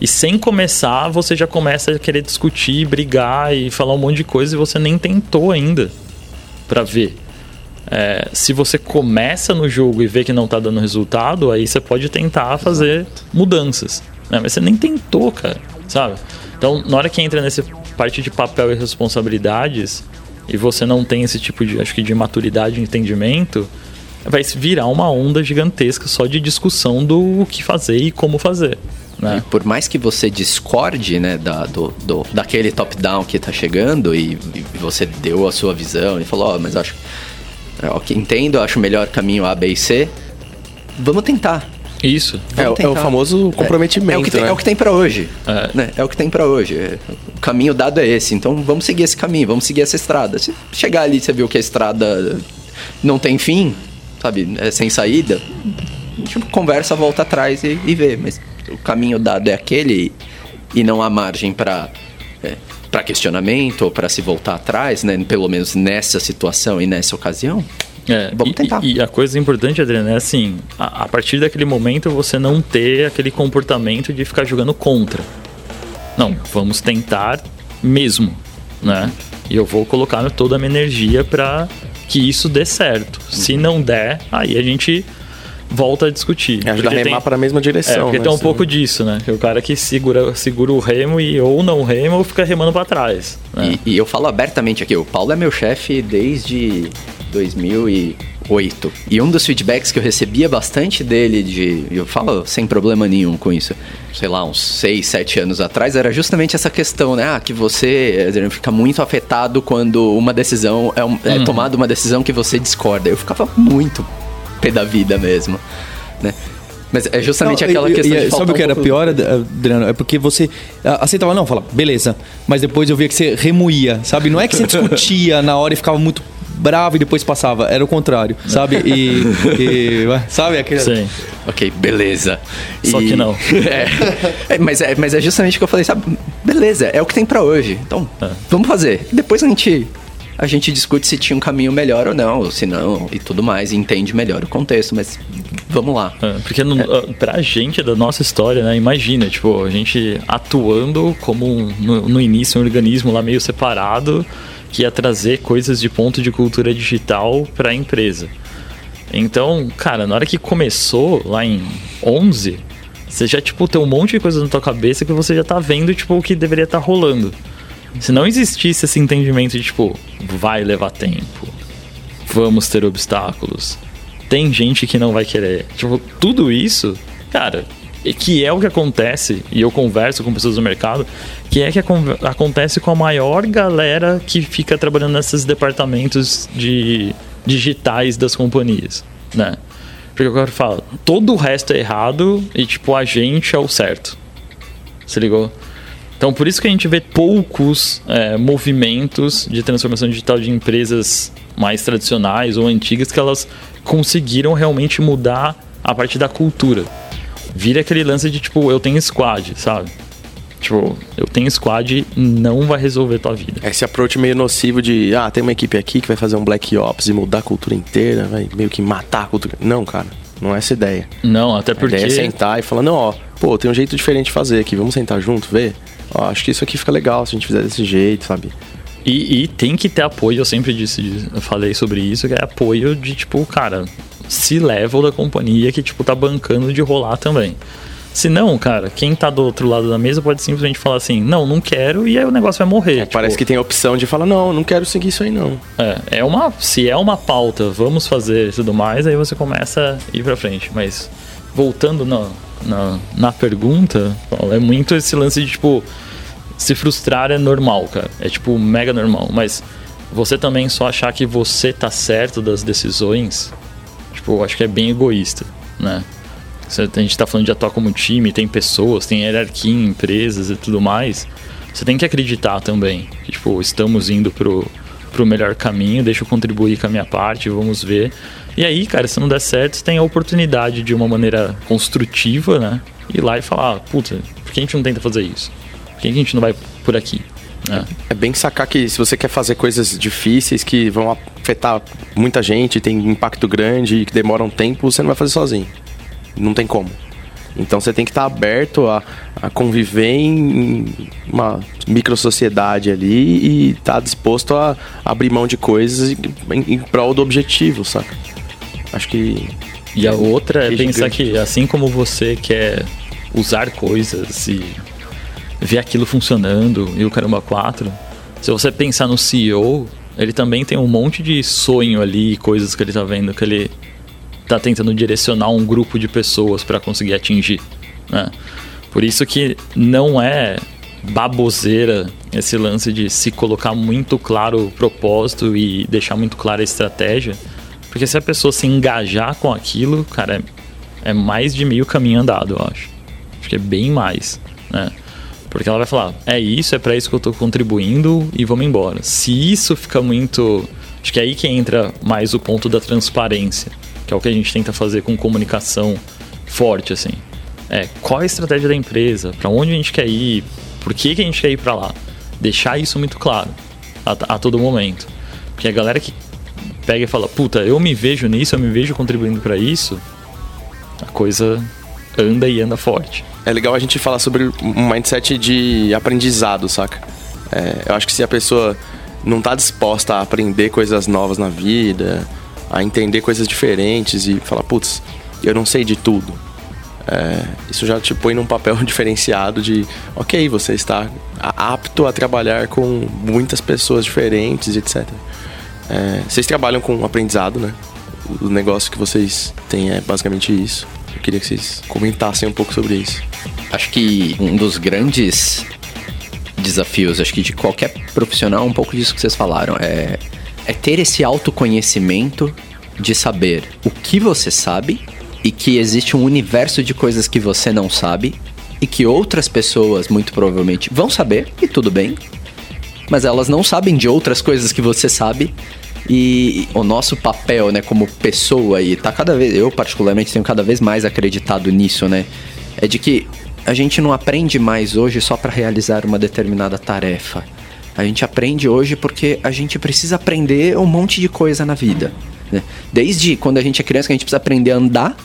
Speaker 3: E sem começar, você já começa a querer discutir, brigar e falar um monte de coisa e você nem tentou ainda para ver. É, se você começa no jogo e vê que não tá dando resultado, aí você pode tentar fazer mudanças. Né? Mas você nem tentou, cara, sabe? Então, na hora que entra nessa parte de papel e responsabilidades, e você não tem esse tipo de, acho que de maturidade e entendimento, vai virar uma onda gigantesca só de discussão do que fazer e como fazer. Né?
Speaker 5: por mais que você discorde né, da, do, do daquele top-down que está chegando e, e, você deu a sua visão e falou, oh, mas acho que entendo, acho melhor caminho A, B e C, vamos tentar.
Speaker 3: Isso.
Speaker 2: É, é, o famoso comprometimento. É, é,
Speaker 5: o, que tem,
Speaker 2: né?
Speaker 5: é o que tem para hoje. É. Né? é o que tem para hoje. O caminho dado é esse. Então vamos seguir esse caminho, vamos seguir essa estrada. Se chegar ali você viu que a estrada não tem fim, sabe, é sem saída, a gente conversa, volta atrás e, e vê. Mas o caminho dado é aquele e não há margem para é, para questionamento ou para se voltar atrás, né? Pelo menos nessa situação e nessa ocasião.
Speaker 3: É, Vamos tentar. E, e, a coisa importante, Adriano, é assim: a, a, partir daquele momento você não ter aquele comportamento de ficar jogando contra. Não, vamos tentar mesmo, né? E eu vou colocar toda a minha energia para que isso dê certo. Se não der, aí a gente volta a discutir.
Speaker 2: É, ajuda a remar tem, para a mesma direção. É,
Speaker 3: porque né? tem um assim. pouco disso, né? Que o cara que segura, segura o remo e ou não rema ou fica remando para trás.
Speaker 5: Né? E, e, eu falo abertamente aqui, o Paulo é meu chefe desde 2008. E um dos feedbacks que eu recebia bastante dele, de, eu falo sem problema nenhum com isso, sei lá, uns 6, 7 anos atrás, era justamente essa questão, né? Ah, que você fica muito afetado quando uma decisão é, um, é uhum. tomada uma decisão que você discorda. Eu ficava muito pé da vida mesmo, né? Mas é justamente
Speaker 4: Não,
Speaker 5: aquela
Speaker 4: e-
Speaker 5: questão
Speaker 4: e-
Speaker 5: de
Speaker 4: Sabe o que
Speaker 5: um
Speaker 4: era
Speaker 5: pouco-
Speaker 4: pior, Ad- Adriano? É porque você ah, aceitava, não, fala, beleza. Mas depois eu via que você remoía, sabe? Não é que você discutia na hora e ficava muito bravo e depois passava. Era o contrário, sabe? E. e- sabe? Aquele,
Speaker 3: Sim.
Speaker 5: Ok, beleza.
Speaker 3: Só que não.
Speaker 5: É, É, mas, é, mas é justamente o que eu falei, sabe? Beleza, é o que tem pra hoje. Então,
Speaker 3: É.
Speaker 5: vamos fazer. Depois a gente, a gente discute se tinha um caminho melhor ou não, ou se não, e tudo mais, e entende melhor o contexto, mas vamos lá.
Speaker 3: É, porque no, ah, pra gente, da nossa história, né? Imagina, tipo, a gente atuando como um- no, no início um organismo lá meio separado que ia trazer coisas de ponto de cultura digital pra empresa. Então, cara, na hora que começou, lá em 11, você já, tipo, tem um monte de coisa na tua cabeça que você já tá vendo, tipo, o que deveria estar rolando. Se não existisse esse entendimento de, tipo, vai levar tempo, vamos ter obstáculos, tem gente que não vai querer. Tipo, tudo isso, cara, que é o que acontece, e eu converso com pessoas do mercado, que é que acon- acontece com a maior galera que fica trabalhando nesses departamentos de digitais das companhias, né? Porque eu quero falar, todo o resto é errado e, tipo, a gente é o certo. Se ligou? Então, por isso que a gente vê poucos é, movimentos de transformação digital de empresas mais tradicionais ou antigas que elas conseguiram realmente mudar a parte da cultura. Vira aquele lance de tipo, eu tenho squad, sabe? Tipo, eu tenho squad não vai resolver tua vida.
Speaker 2: Esse approach meio nocivo de, ah, tem uma equipe aqui que vai fazer um Black Ops e mudar a cultura inteira, vai meio que matar a cultura. Não, cara, não é essa a ideia.
Speaker 3: Não, até
Speaker 2: A
Speaker 3: porque.
Speaker 2: ideia é sentar e falar, não, ó, pô, tem um jeito diferente de fazer aqui, vamos sentar junto, ver? Ó, acho que isso aqui fica legal se a gente fizer desse jeito, sabe?
Speaker 3: E, e tem que ter apoio, eu sempre disse, eu falei sobre isso, que é apoio de tipo, cara, se level da companhia que tipo tá bancando de rolar também. Se não, cara, quem tá do outro lado da mesa pode simplesmente falar assim, não, não quero, e aí o negócio vai morrer. tipo,
Speaker 2: Parece que tem a opção de falar, não, não quero seguir isso aí não.
Speaker 3: É, é uma, se é uma pauta, vamos fazer e tudo mais, aí você começa a ir pra frente. Mas voltando na, na, na pergunta, é muito esse lance de tipo, se frustrar é normal, cara. É tipo, mega normal. Mas você também só achar que você tá certo das decisões, tipo, acho que é bem egoísta, né? A gente tá falando de atuar como time, tem pessoas, tem hierarquia em empresas e tudo mais. Você tem que acreditar também. Que, tipo, estamos indo pro, pro melhor caminho, deixa eu contribuir com a minha parte, vamos ver. E aí, cara, se não der certo, você tem a oportunidade de uma maneira construtiva, né? Ir lá e falar, ah, puta, por que a gente não tenta fazer isso? Por que a gente não vai por aqui? Né?
Speaker 2: É bem sacar que se você quer fazer coisas difíceis que vão afetar muita gente, tem impacto grande e que demoram tempo, você não vai fazer sozinho. Não tem como. Então você tem que estar aberto a, a conviver em uma micro sociedade ali e estar disposto a abrir mão de coisas em, em prol do objetivo, saca? Acho que
Speaker 3: E a outra é
Speaker 2: Que
Speaker 3: pensar
Speaker 2: gigante.
Speaker 3: que assim como você quer usar coisas e ver aquilo funcionando e o caramba 4, se você pensar no CEO, ele também tem um monte de sonho ali, coisas que ele tá vendo que ele tá tentando direcionar um grupo de pessoas para conseguir atingir, né? Por isso que não é baboseira esse lance de se colocar muito claro o propósito e deixar muito clara a estratégia, porque se a pessoa se engajar com aquilo, cara, é, é mais de meio caminho andado, eu acho. Acho que é bem mais, né? Porque ela vai falar, é isso, é para isso que eu tô contribuindo e vamos embora. Se isso fica muito. Acho que é aí que entra mais o ponto da transparência, que é o que a gente tenta fazer com comunicação forte, assim. É, qual a estratégia da empresa? Para onde a gente quer ir? Por que, que a gente quer ir para lá? Deixar isso muito claro a, a todo momento. Porque a galera que pega e fala, puta, eu me vejo nisso, eu me vejo contribuindo para isso, a coisa anda e anda forte.
Speaker 2: É legal a gente falar sobre um mindset de aprendizado, saca? É, eu acho que se a pessoa não tá disposta a aprender coisas novas na vida, a entender coisas diferentes e falar, putz, eu não sei de tudo. É, isso já te põe num papel diferenciado de, ok, você está apto a trabalhar com muitas pessoas diferentes, etc. É, vocês trabalham com aprendizado, né? O negócio que vocês têm é basicamente isso. Eu queria que vocês comentassem um pouco sobre isso.
Speaker 5: Acho que um dos grandes desafios, acho que de qualquer profissional, um pouco disso que vocês falaram, é, é ter esse autoconhecimento de saber o que você sabe e que existe um universo de coisas que você não sabe e que outras pessoas muito provavelmente vão saber e tudo bem, mas elas não sabem de outras coisas que você sabe. E o nosso papel, né, como pessoa e tá cada vez, eu particularmente tenho cada vez mais acreditado nisso, né? É de que a gente não aprende mais hoje só para realizar uma determinada tarefa. A gente aprende hoje porque a gente precisa aprender um monte de coisa na vida. Né? Desde quando a gente é criança, que a gente precisa aprender a andar,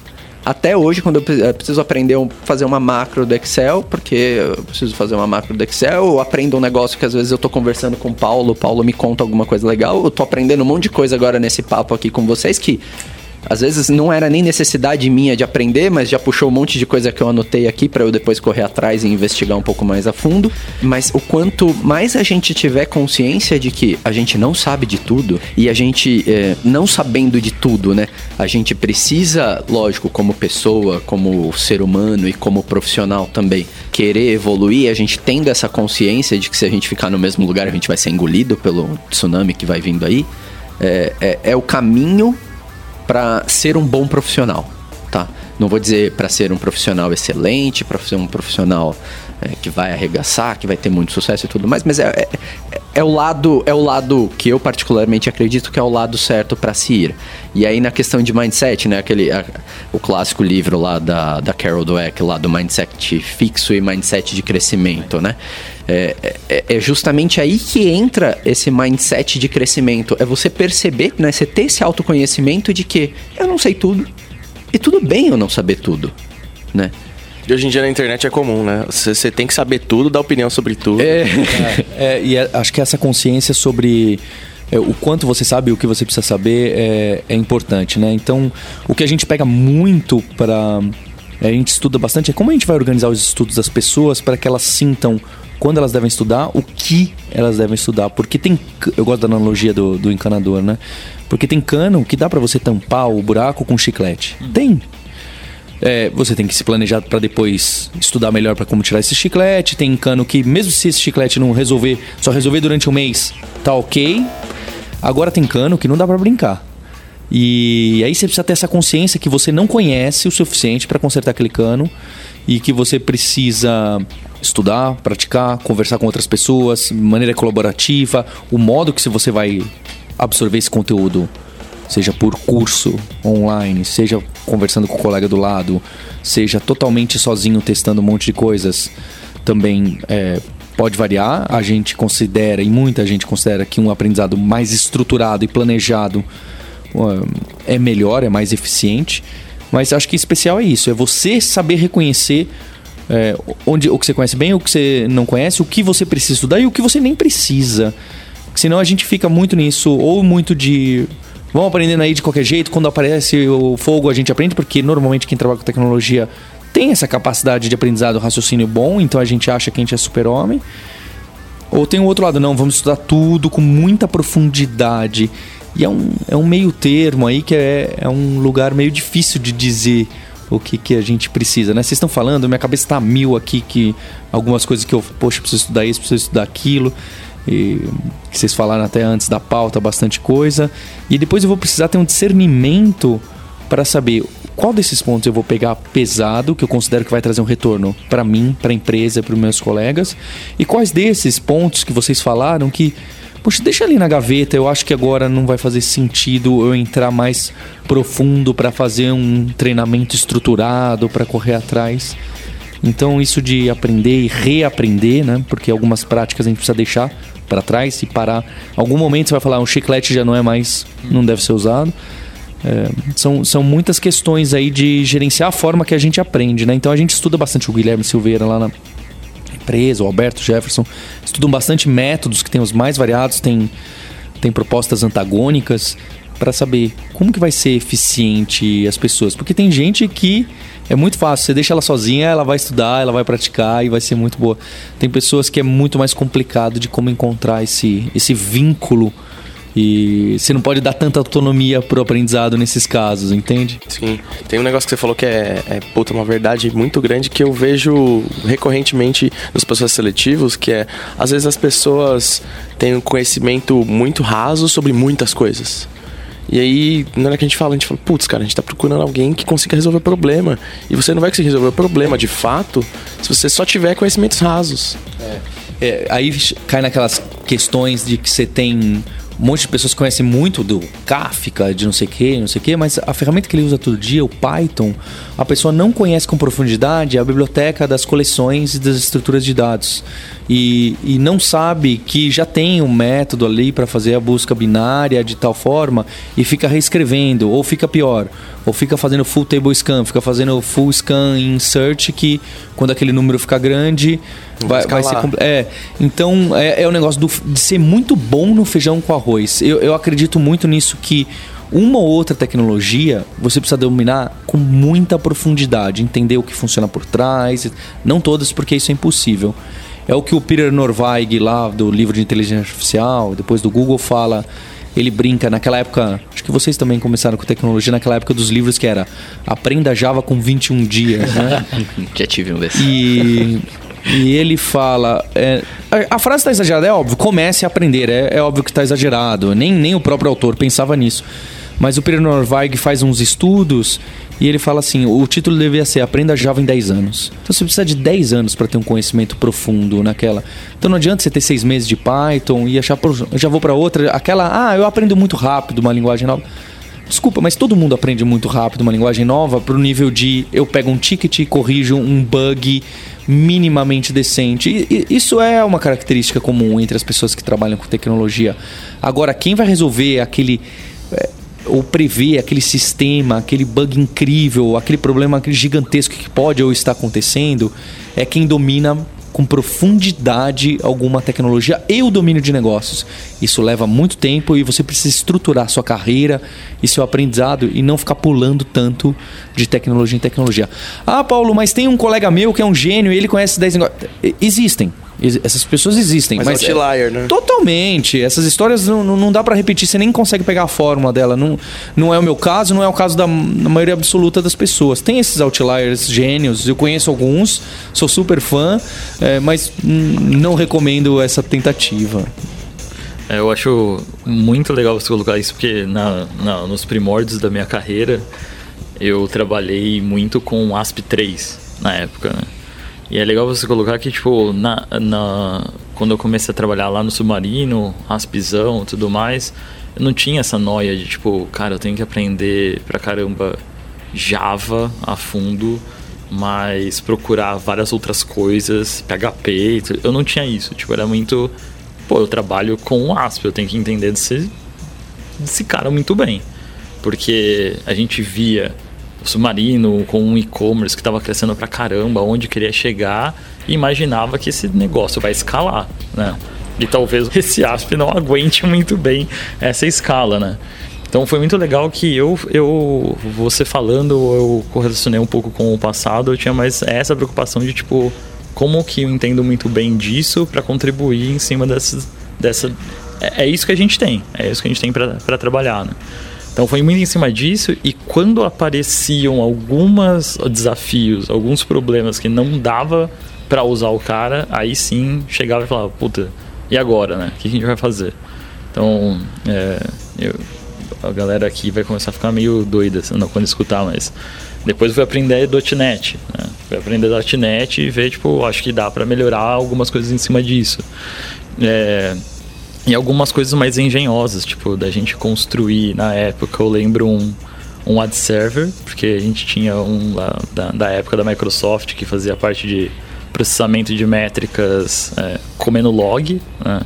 Speaker 5: até hoje, quando eu preciso aprender a fazer uma macro do Excel, porque eu preciso fazer uma macro do Excel, eu aprendo um negócio que às vezes eu tô conversando com o Paulo, o Paulo me conta alguma coisa legal, eu tô aprendendo um monte de coisa agora nesse papo aqui com vocês que às vezes não era nem necessidade minha de aprender, mas já puxou um monte de coisa que eu anotei aqui para eu depois correr atrás e investigar um pouco mais a fundo. Mas o quanto mais a gente tiver consciência de que a gente não sabe de tudo e a gente é, não sabendo de tudo, né? A gente precisa, lógico, como pessoa, como ser humano e como profissional também, querer evoluir, a gente tendo essa consciência de que se a gente ficar no mesmo lugar a gente vai ser engolido pelo tsunami que vai vindo aí. É, é, é o caminho para ser um bom profissional, tá? Não vou dizer para ser um profissional excelente, para ser um profissional é, que vai arregaçar, que vai ter muito sucesso e tudo mais, mas é, é, é, o lado é o lado que eu particularmente acredito que é o lado certo para se ir. E aí na questão de mindset, né, aquele a, o clássico livro lá da, da Carol Dweck lá do mindset fixo e mindset de crescimento, né? É, é, é, justamente aí que entra esse mindset de crescimento. É você perceber, né? Você ter esse autoconhecimento de que eu não sei tudo. E tudo bem eu não saber tudo, né?
Speaker 2: E hoje em dia na internet é comum, né? Você, tem que saber tudo, dar opinião sobre tudo.
Speaker 4: É, é, é e é, acho que essa consciência sobre é, o quanto você sabe e o que você precisa saber é, é importante, né? Então, o que a gente pega muito para a gente estuda bastante é como a gente vai organizar os estudos das pessoas para que elas sintam quando elas devem estudar, o que elas devem estudar. Porque tem. Eu gosto da analogia do, do encanador, né? Porque tem cano que dá para você tampar o buraco com chiclete. Tem. É, você tem que se planejar para depois estudar melhor para como tirar esse chiclete. Tem cano que, mesmo se esse chiclete não resolver, só resolver durante um mês, tá ok. Agora tem cano que não dá para brincar. E aí você precisa ter essa consciência que você não conhece o suficiente para consertar aquele cano e que você precisa estudar, praticar, conversar com outras pessoas, de maneira colaborativa, o modo que você vai absorver esse conteúdo, seja por curso online, seja conversando com o colega do lado, seja totalmente sozinho testando um monte de coisas, também é, pode variar. A gente considera, e muita gente considera, que um aprendizado mais estruturado e planejado é melhor, é mais eficiente. Mas acho que especial é isso, é você saber reconhecer é, onde, o que você conhece bem, o que você não conhece, o que você precisa estudar e o que você nem precisa. Senão a gente fica muito nisso, ou muito de. Vamos aprendendo aí de qualquer jeito, quando aparece o fogo a gente aprende, porque normalmente quem trabalha com tecnologia tem essa capacidade de aprendizado, raciocínio bom, então a gente acha que a gente é super-homem. Ou tem o outro lado, não, vamos estudar tudo com muita profundidade. E é um, é um meio termo aí que é, é um lugar meio difícil de dizer o que, que a gente precisa, né? Vocês estão falando, minha cabeça está mil aqui, que algumas coisas que eu, poxa, preciso estudar isso, preciso estudar aquilo. E, que vocês falaram até antes da pauta, bastante coisa. E depois eu vou precisar ter um discernimento para saber qual desses pontos eu vou pegar pesado, que eu considero que vai trazer um retorno para mim, para a empresa, para os meus colegas, e quais desses pontos que vocês falaram que Poxa, deixa ali na gaveta, eu acho que agora não vai fazer sentido eu entrar mais profundo para fazer um treinamento estruturado, para correr atrás. Então, isso de aprender e reaprender, né? Porque algumas práticas a gente precisa deixar para trás e parar. Algum momento você vai falar, um chiclete já não é mais, não deve ser usado. É, são, são muitas questões aí de gerenciar a forma que a gente aprende, né? Então a gente estuda bastante o Guilherme Silveira lá na, empresa, o Alberto Jefferson, estudam bastante métodos que tem os mais variados, tem, tem propostas antagônicas para saber como que vai ser eficiente as pessoas. Porque tem gente que é muito fácil, você deixa ela sozinha, ela vai estudar, ela vai praticar e vai ser muito boa. Tem pessoas que é muito mais complicado de como encontrar esse, esse vínculo e você não pode dar tanta autonomia pro aprendizado nesses casos, entende?
Speaker 2: Sim. Tem um negócio que você falou que é, é puta, uma verdade muito grande que eu vejo recorrentemente nos processos seletivos, que é às vezes as pessoas têm um conhecimento muito raso sobre muitas coisas. E aí, na hora que a gente fala, a gente fala, putz, cara, a gente tá procurando alguém que consiga resolver o problema. E você não vai conseguir resolver o problema, de fato, se você só tiver conhecimentos rasos.
Speaker 4: É, aí cai naquelas questões de que você tem um monte de pessoas conhecem muito do Kafka, de não sei o que, não sei o que, mas a ferramenta que ele usa todo dia, o Python, a pessoa não conhece com profundidade a biblioteca das coleções e das estruturas de dados. E, e não sabe que já tem um método ali para fazer a busca binária de tal forma e fica reescrevendo, ou fica pior, ou fica fazendo full table scan, fica fazendo full scan em search que quando aquele número ficar grande vai, vai, ser. É, então é, é o negócio do, de ser muito bom no feijão com arroz. Eu, eu acredito muito nisso que uma ou outra tecnologia você precisa dominar com muita profundidade, entender o que funciona por trás, não todas porque isso é impossível. É o que o Peter Norvig lá do livro de inteligência artificial, depois do Google fala, ele brinca naquela época, acho que vocês também começaram com tecnologia naquela época dos livros que era Aprenda Java com 21 dias, né?
Speaker 5: Já tive um desses.
Speaker 4: E e ele fala. É, a, frase está exagerada, é óbvio, comece a aprender, é, é óbvio que está exagerado. Nem, nem o próprio autor pensava nisso. Mas o Peter Norvig faz uns estudos e ele fala assim: o título devia ser Aprenda Java em 10 anos. Então você precisa de 10 anos para ter um conhecimento profundo naquela. Então não adianta você ter 6 meses de Python e achar, eu já vou para outra, aquela, ah, eu aprendo muito rápido uma linguagem nova. Desculpa, mas todo mundo aprende muito rápido uma linguagem nova pro nível de eu pego um ticket e corrijo um bug minimamente decente. E, e, isso é uma característica comum entre as pessoas que trabalham com tecnologia. Agora, quem vai resolver aquele. É, ou prever aquele sistema, aquele bug incrível, aquele problema gigantesco que pode ou está acontecendo, é quem domina com profundidade alguma tecnologia e o domínio de negócios. Isso leva muito tempo e você precisa estruturar sua carreira e seu aprendizado e não ficar pulando tanto de tecnologia em tecnologia. Ah, Paulo, mas tem um colega meu que é um gênio ele conhece 10 negócios. Existem. Essas pessoas existem.
Speaker 2: Mas,
Speaker 4: mas
Speaker 2: é outlier, né?
Speaker 4: Totalmente. Essas histórias não, não dá para repetir, você nem consegue pegar a fórmula dela. Não, não é o meu caso, não é o caso da, da maioria absoluta das pessoas. Tem esses outliers gênios, eu conheço alguns, sou super fã, é, mas não recomendo essa tentativa.
Speaker 3: É, eu acho muito legal você colocar isso, porque na, na, nos primórdios da minha carreira eu trabalhei muito com ASP3 na época, né? E é legal você colocar que, tipo, na, na, quando eu comecei a trabalhar lá no submarino, aspizão tudo mais, eu não tinha essa noia de, tipo, cara, eu tenho que aprender pra caramba Java a fundo, mas procurar várias outras coisas, PHP, eu não tinha isso. Tipo, era muito, pô, eu trabalho com o ASP, eu tenho que entender desse, desse cara muito bem. Porque a gente via submarino, com um e-commerce que estava crescendo pra caramba, onde queria chegar, e imaginava que esse negócio vai escalar, né? E talvez esse ASP não aguente muito bem essa escala, né? Então foi muito legal que eu, eu você falando, eu correlacionei um pouco com o passado, eu tinha mais essa preocupação de tipo, como que eu entendo muito bem disso para contribuir em cima dessa. dessa é, é, isso que a gente tem, é isso que a gente tem para trabalhar, né? Então foi muito em cima disso e quando apareciam alguns desafios, alguns problemas que não dava para usar o cara, aí sim chegava e falava, puta, e agora, né? O que a gente vai fazer? Então, é, eu, a galera aqui vai começar a ficar meio doida não, quando escutar, mas depois eu fui aprender .NET, né? Fui aprender .NET e ver, tipo, acho que dá para melhorar algumas coisas em cima disso. É, e algumas coisas mais engenhosas, tipo, da gente construir na época, eu lembro um, um ad server, porque a gente tinha um lá da, da época da Microsoft que fazia parte de processamento de métricas é, comendo log, né?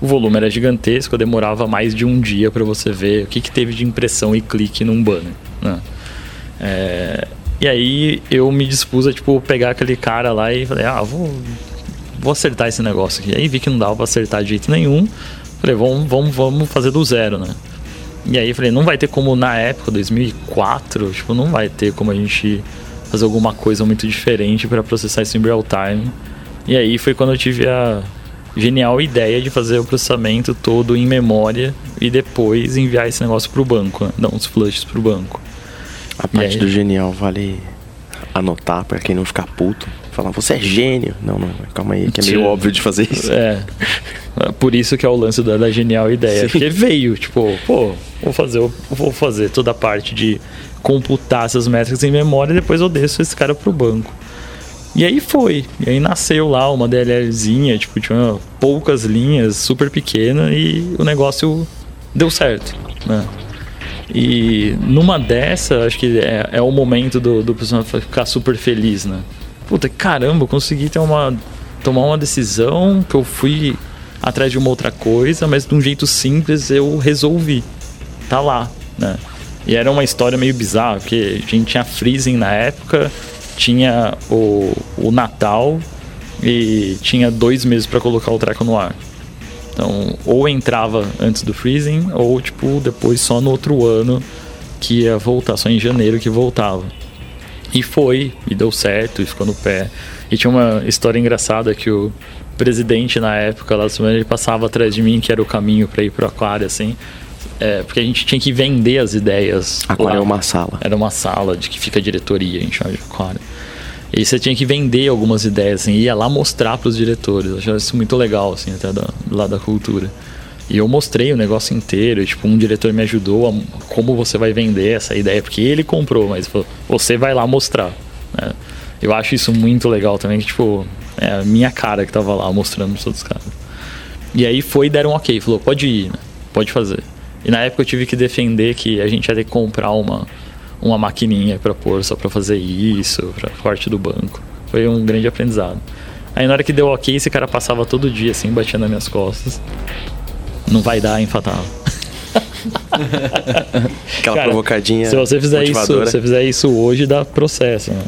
Speaker 3: O volume era gigantesco, demorava mais de um dia para você ver o que, que teve de impressão e clique num banner. Né? É, e aí eu me dispus a tipo, pegar aquele cara lá e falei, ah, vou, vou acertar esse negócio aqui. Aí vi que não dava para acertar de jeito nenhum. Falei, vamos, vamos, vamos fazer do zero, né? E aí falei, não vai ter como na época, 2004, tipo, não vai ter como a gente fazer alguma coisa muito diferente para processar isso em real time. E aí foi quando eu tive a genial ideia de fazer o processamento todo em memória e depois enviar esse negócio para o banco, né? dar uns flushes para o banco.
Speaker 2: A parte aí... do genial vale anotar para quem não ficar puto. Falar, você é gênio. Não, não, calma aí, que é meio óbvio de fazer isso.
Speaker 3: É. Por isso que é o lance da, da genial ideia.
Speaker 2: Sim.
Speaker 3: Porque veio, tipo, pô, vou fazer, vou fazer toda a parte de computar essas métricas em memória e depois eu desço esse cara pro banco. E aí foi. E aí nasceu lá uma DLLzinha, tipo, tinha poucas linhas, super pequena, e o negócio deu certo, né? E numa dessa, acho que é, é o momento do, do pessoal ficar super feliz, né? Puta, caramba, consegui ter uma, tomar uma decisão que eu fui atrás de uma outra coisa, mas de um jeito simples eu resolvi. Tá lá, né? E era uma história meio bizarra, porque a gente tinha freezing na época, tinha o, o Natal e tinha dois meses para colocar o treco no ar. Então, ou entrava antes do freezing, ou tipo, depois só no outro ano que ia voltar, só em janeiro que voltava. E foi, e deu certo, e ficou no pé. E tinha uma história engraçada que o presidente na época lá do ele passava atrás de mim, que era o caminho para ir pro aquário, assim. É, porque a gente tinha que vender as ideias.
Speaker 2: Agora
Speaker 3: lá.
Speaker 2: é uma sala.
Speaker 3: Era uma sala de que fica a diretoria, a gente chama de aquário. E você tinha que vender algumas ideias, assim, ia lá mostrar para os diretores. Eu achava isso muito legal, assim, até da, lá da cultura. E eu mostrei o negócio inteiro, e, tipo, um diretor me ajudou a como você vai vender essa ideia, porque ele comprou, mas falou, você vai lá mostrar. né? Eu acho isso muito legal também, que, tipo, é a minha cara que tava lá mostrando para outros caras. E aí foi e deram um ok, falou, pode ir, né? pode fazer. E na época eu tive que defender que a gente ia ter que comprar uma, uma maquininha para pôr só para fazer isso, para parte do banco. Foi um grande aprendizado. Aí na hora que deu ok, esse cara passava todo dia assim, batia nas minhas costas. Não vai dar, hein, Fatal.
Speaker 2: Aquela
Speaker 3: Cara,
Speaker 2: provocadinha.
Speaker 3: Se você fizer isso, se você fizer isso hoje, dá processo, né?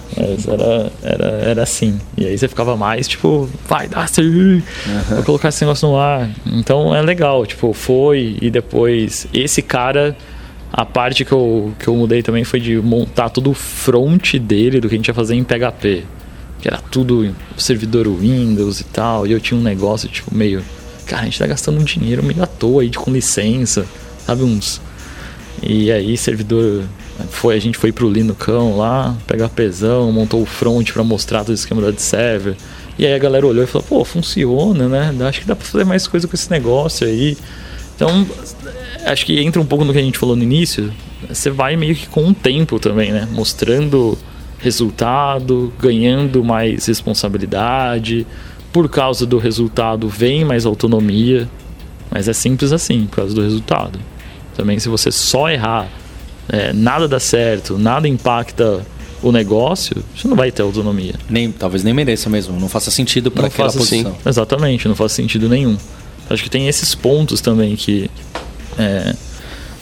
Speaker 3: Era, era, era assim. E aí você ficava mais, tipo, vai, dá sim, vou colocar esse negócio no ar. Então é legal, tipo, foi e depois esse cara. A parte que eu, que eu mudei também foi de montar todo o front dele do que a gente ia fazer em PHP. Que era tudo servidor Windows e tal. E eu tinha um negócio, tipo, meio. Cara, a gente tá gastando um dinheiro meio à toa aí, de- com licença. Sabe, uns e aí, servidor. Foi, a gente foi pro Linuxão lá, pegar pesão, montou o front para mostrar todo o esquema ad server. E aí a galera olhou e falou: pô, funciona, né? Acho que dá pra fazer mais coisa com esse negócio aí. Então, acho que entra um pouco no que a gente falou no início. Você vai meio que com o tempo também, né? Mostrando resultado, ganhando mais responsabilidade. Por causa do resultado, vem mais autonomia. Mas é simples assim, por causa do resultado. Também, se você só errar, é, nada dá certo, nada impacta o negócio, você não vai ter autonomia.
Speaker 4: Nem, talvez nem mereça mesmo, não faça sentido para aquela posição.
Speaker 3: Exatamente, não faz sentido nenhum. Acho que tem esses pontos também que é,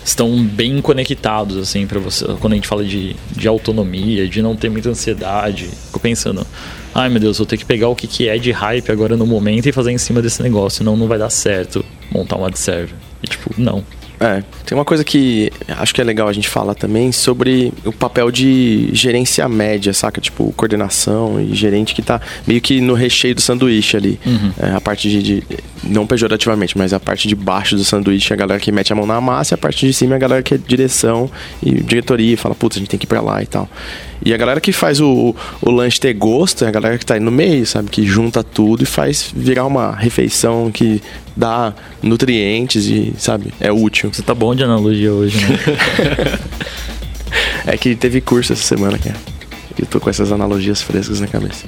Speaker 3: estão bem conectados, assim, para você. Quando a gente fala de, de autonomia, de não ter muita ansiedade. Fico pensando, ai meu Deus, vou ter que pegar o que, que é de hype agora no momento e fazer em cima desse negócio, senão não vai dar certo montar um ad server. E tipo, não.
Speaker 2: É, tem uma coisa que acho que é legal a gente falar também sobre o papel de gerência média, saca? Tipo, coordenação e gerente que tá meio que no recheio do sanduíche ali. É, a parte de, de- Não pejorativamente, mas a parte de baixo do sanduíche é a galera que mete a mão na massa e a parte de cima é a galera que é direção e diretoria e fala, putz, a gente tem que ir pra lá e tal. E a galera que faz o, o lanche ter gosto é a galera que tá aí no meio, sabe? Que junta tudo e faz virar uma refeição que dá nutrientes e, sabe, é útil.
Speaker 3: Você tá bom de analogia hoje, né?
Speaker 2: É que teve curso essa semana, cara. Eu tô com essas analogias frescas na cabeça.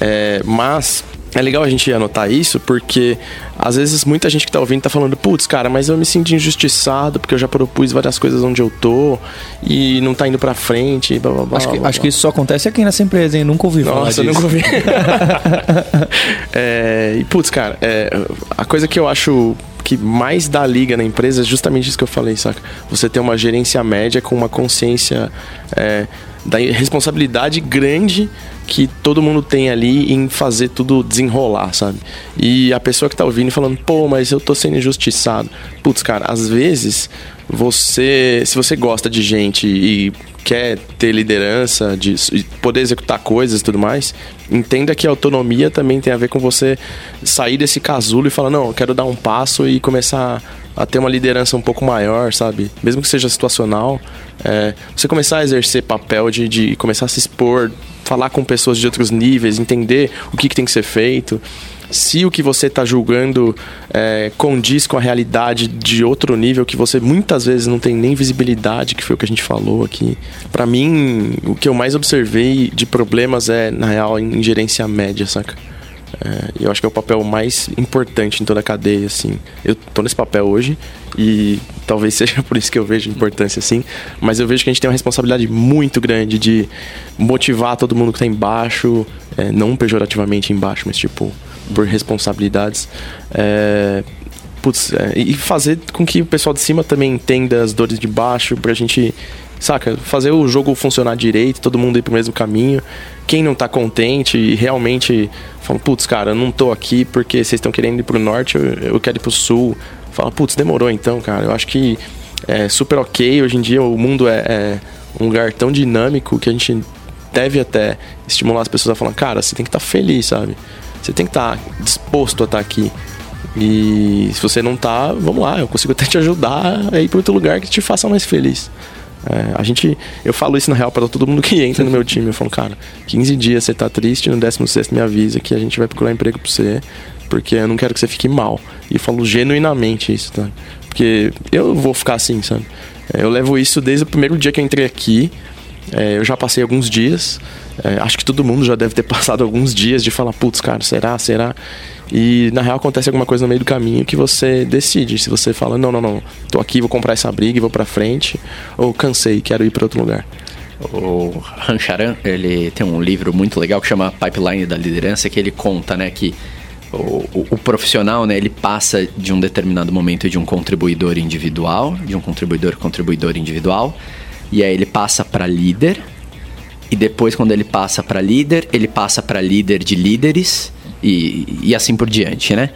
Speaker 2: É, mas é legal a gente anotar isso porque às vezes muita gente que tá ouvindo tá falando, putz, cara, mas eu me sinto injustiçado porque eu já propus várias coisas onde eu tô e não tá indo pra frente. Blá, blá, blá,
Speaker 4: Acho que,
Speaker 2: blá,
Speaker 4: acho que isso só acontece aqui nessa empresa, hein? Nunca ouvi falar
Speaker 2: Nossa,
Speaker 4: disso.
Speaker 2: eu nunca ouvi. É, e putz, cara, é, a coisa que eu acho que mais dá liga na empresa é justamente isso que eu falei, saca? Você ter uma gerência média com uma consciência é, da responsabilidade grande que todo mundo tem ali em fazer tudo desenrolar, sabe? E a pessoa que tá ouvindo falando, pô, mas eu tô sendo injustiçado. Putz, cara, às vezes você, se você gosta de gente e quer ter liderança, de poder executar coisas e tudo mais, entenda que a autonomia também tem a ver com você sair desse casulo e falar, não, eu quero dar um passo e começar a ter uma liderança um pouco maior, sabe? Mesmo que seja situacional, é, você começar a exercer papel de, de começar a se expor, falar com pessoas de outros níveis, entender o que, que tem que ser feito se o que você está julgando é, condiz com a realidade de outro nível que você muitas vezes não tem nem visibilidade, que foi o que a gente falou aqui. Para mim, o que eu mais observei de problemas é, na real, em gerência média, saca? É, eu acho que é o papel mais importante em toda a cadeia, assim. Eu tô nesse papel hoje e talvez seja por isso que eu vejo importância, assim. Mas eu vejo que a gente tem uma responsabilidade muito grande de motivar todo mundo que tá embaixo, é, não pejorativamente embaixo, mas tipo, por responsabilidades. É, putz, é, e fazer com que o pessoal de cima também entenda as dores de baixo, pra gente, saca, fazer o jogo funcionar direito, todo mundo ir pro mesmo caminho. Quem não tá contente e realmente fala, putz, cara, eu não tô aqui porque vocês estão querendo ir pro norte, eu, eu quero ir pro sul. Fala, putz, demorou então, cara. Eu acho que é super ok. Hoje em dia o mundo é, é um lugar tão dinâmico que a gente deve até estimular as pessoas a falar, cara, você tem que estar tá feliz, sabe? Você tem que estar tá disposto a estar tá aqui. E se você não tá, vamos lá, eu consigo até te ajudar a ir para outro lugar que te faça mais feliz. É, a gente, eu falo isso na real para todo mundo que entra no meu time. Eu falo, cara, 15 dias você tá triste, no 16 me avisa que a gente vai procurar emprego para você, porque eu não quero que você fique mal. E falo genuinamente isso, tá? Porque eu vou ficar assim, sabe? É, eu levo isso desde o primeiro dia que eu entrei aqui. É, eu já passei alguns dias. É, acho que todo mundo já deve ter passado alguns dias de falar, putz, cara, será, será? E na real acontece alguma coisa no meio do caminho que você decide. Se você fala, não, não, não, tô aqui, vou comprar essa briga e vou pra frente, ou cansei, quero ir para outro lugar.
Speaker 5: O Rancharan, ele tem um livro muito legal que chama Pipeline da Liderança, que ele conta, né, que o, o, o, profissional, né, ele passa de um determinado momento de um contribuidor individual, de um contribuidor contribuidor individual, e aí ele passa para líder, e depois quando ele passa para líder, ele passa para líder de líderes e, e assim por diante, né?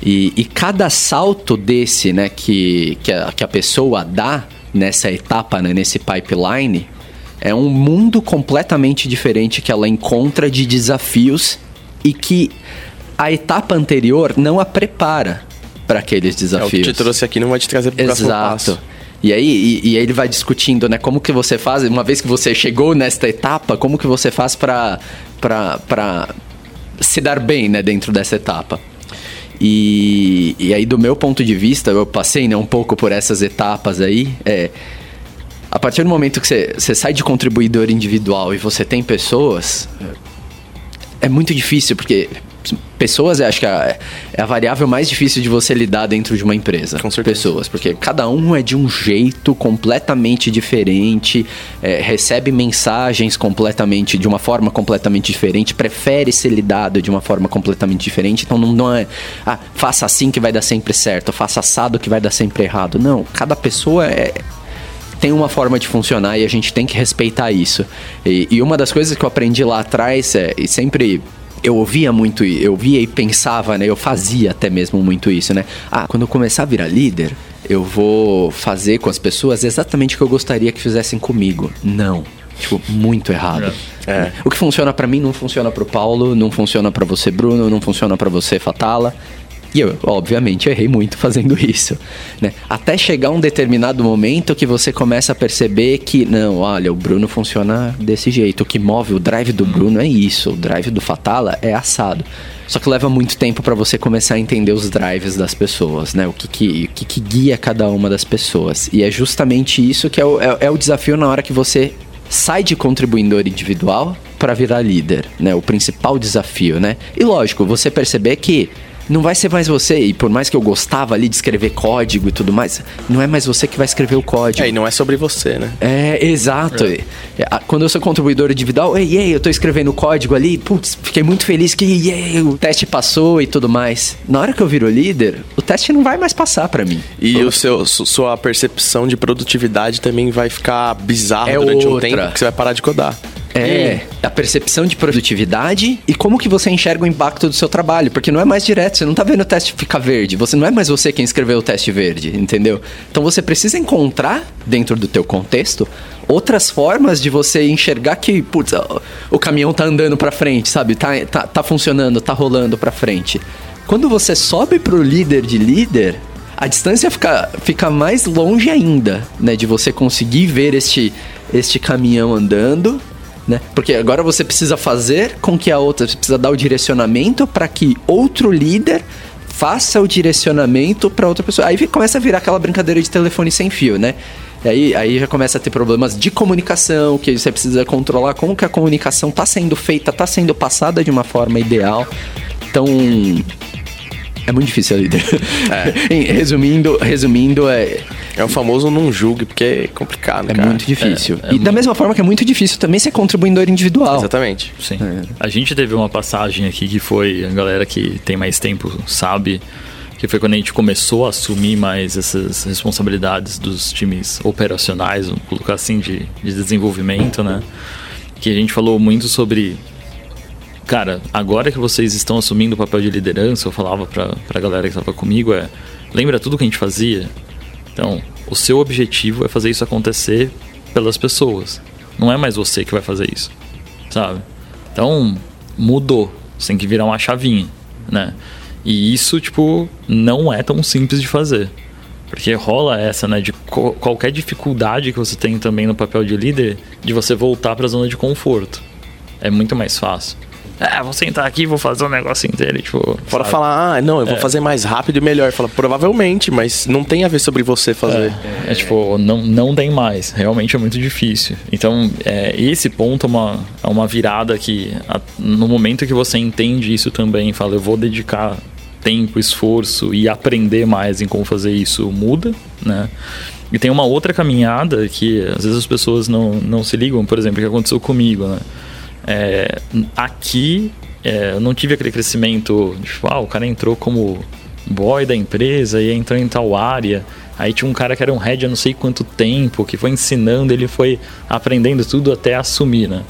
Speaker 5: E, e, cada salto desse, né, que, que, a, que a pessoa dá nessa etapa, né, nesse pipeline, é um mundo completamente diferente que ela encontra de desafios e que a etapa anterior não a prepara para aqueles desafios. É, o
Speaker 2: que te trouxe aqui não vai te trazer para o próximo passo.
Speaker 5: E aí, e, e, aí ele vai discutindo, né? Como que você faz, uma vez que você chegou nesta etapa, como que você faz para se dar bem, né, dentro dessa etapa. E, e aí, do meu ponto de vista, eu passei né, um pouco por essas etapas aí. É, a partir do momento que você, você sai de contribuidor individual e você tem pessoas, é muito difícil, porque pessoas, acho que é, a variável mais difícil de você lidar dentro de uma empresa.
Speaker 2: Com certeza.
Speaker 5: Pessoas, porque cada um é de um jeito completamente diferente, é, recebe mensagens completamente, de uma forma completamente diferente, prefere ser lidado de uma forma completamente diferente. Então não, não é, ah, faça assim que vai dar sempre certo, faça assado que vai dar sempre errado. Não, cada pessoa é, tem uma forma de funcionar e a gente tem que respeitar isso. E, e uma das coisas que eu aprendi lá atrás, é, e sempre eu ouvia muito, eu via e pensava, né? Eu fazia até mesmo muito isso, né? Ah, quando eu começar a virar líder, eu vou fazer com as pessoas exatamente o que eu gostaria que fizessem comigo. Não. Tipo, muito errado. É. é. O que funciona para mim não funciona pro Paulo, não funciona para você, Bruno, não funciona para você, Fatala. E eu, obviamente, errei muito fazendo isso. Né? Até chegar um determinado momento que você começa a perceber que, não, olha, o Bruno funciona desse jeito. O que move o drive do Bruno é isso. O drive do Fatala é assado. Só que leva muito tempo para você começar a entender os drives das pessoas, né? O que, que, o que, que guia cada uma das pessoas. E é justamente isso que é o, é, é o desafio na hora que você sai de contribuidor individual para virar líder, né? O principal desafio, né? E lógico, você perceber que não vai ser mais você. E por mais que eu gostava ali de escrever código e tudo mais, não é mais você que vai escrever o código.
Speaker 2: É, e não é sobre você, né?
Speaker 5: É, exato. É. Quando eu sou contribuidor individual, ei, ei, eu tô escrevendo código ali, putz, fiquei muito feliz que ei, o teste passou e tudo mais. Na hora que eu viro líder, o teste não vai mais passar para mim.
Speaker 2: E o seu, sua percepção de produtividade também vai ficar bizarra é durante outra. um tempo que você vai parar de codar.
Speaker 5: É, a percepção de produtividade e como que você enxerga o impacto do seu trabalho, porque não é mais direto, você não tá vendo o teste ficar verde, você não é mais você quem escreveu o teste verde, entendeu? Então você precisa encontrar dentro do teu contexto outras formas de você enxergar que, putz, o caminhão tá andando para frente, sabe? Tá, tá, tá funcionando, tá rolando para frente. Quando você sobe pro líder de líder, a distância fica, fica mais longe ainda, né? De você conseguir ver este, este caminhão andando, né? Porque agora você precisa fazer com que a outra, você precisa dar o direcionamento para que outro líder faça o direcionamento para outra pessoa. Aí começa a virar aquela brincadeira de telefone sem fio, né? Aí, aí já começa a ter problemas de comunicação, que você precisa controlar como que a comunicação está sendo feita, está sendo passada de uma forma ideal. Então, é muito difícil a líder. É. resumindo, resumindo, é.
Speaker 2: É o famoso não julgue, porque é complicado,
Speaker 5: é
Speaker 2: cara.
Speaker 5: muito difícil.
Speaker 3: É, é
Speaker 5: e
Speaker 3: muito...
Speaker 5: da mesma forma que é muito difícil também ser contribuidor individual.
Speaker 2: Exatamente.
Speaker 3: Sim. É. A gente teve uma passagem aqui que foi, a galera que tem mais tempo sabe, que foi quando a gente começou a assumir mais essas responsabilidades dos times operacionais, vamos colocar assim, de, de desenvolvimento, né? Que a gente falou muito sobre cara, agora que vocês estão assumindo o papel de liderança, eu falava pra, pra galera que estava comigo, é, lembra tudo que a gente fazia? Então, o seu objetivo é fazer isso acontecer pelas pessoas. Não é mais você que vai fazer isso, sabe? Então, mudou. Você tem que virar uma chavinha, né? E isso, tipo, não é tão simples de fazer. Porque rola essa, né, de qualquer dificuldade que você tem também no papel de líder, de você voltar para a zona de conforto. É muito mais fácil é, vou sentar aqui e vou fazer um negócio inteiro, tipo...
Speaker 2: Fora sabe? falar, ah, não, eu vou é. fazer mais rápido e melhor. Fala, provavelmente, mas não tem a ver sobre você fazer.
Speaker 3: É, é tipo, não, não tem mais. Realmente é muito difícil. Então, é, esse ponto é uma, é uma virada que, a, no momento que você entende isso também, fala, eu vou dedicar tempo, esforço e aprender mais em como fazer isso, muda, né? E tem uma outra caminhada que às vezes as pessoas não, não se ligam, por exemplo, que aconteceu comigo, né? É, aqui é, eu não tive aquele crescimento, tipo, ah, o cara entrou como boy da empresa e entrou em tal área. Aí tinha um cara que era um head há não sei quanto tempo, que foi ensinando, ele foi aprendendo tudo até assumir, né?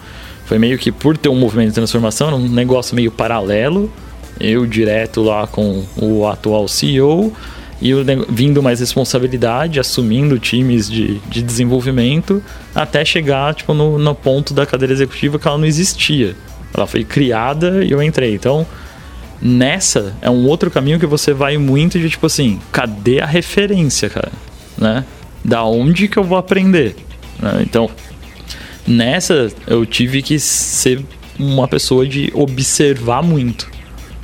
Speaker 3: Foi meio que por ter um movimento de transformação, um negócio meio paralelo. Eu direto lá com o atual CEO e vindo mais responsabilidade, assumindo times de, de desenvolvimento, até chegar tipo, no, no ponto da cadeira executiva que ela não existia. Ela foi criada e eu entrei. Então, nessa é um outro caminho que você vai muito de tipo assim, cadê a referência, cara? Né? Da onde que eu vou aprender? Né? Então, nessa eu tive que ser uma pessoa de observar muito,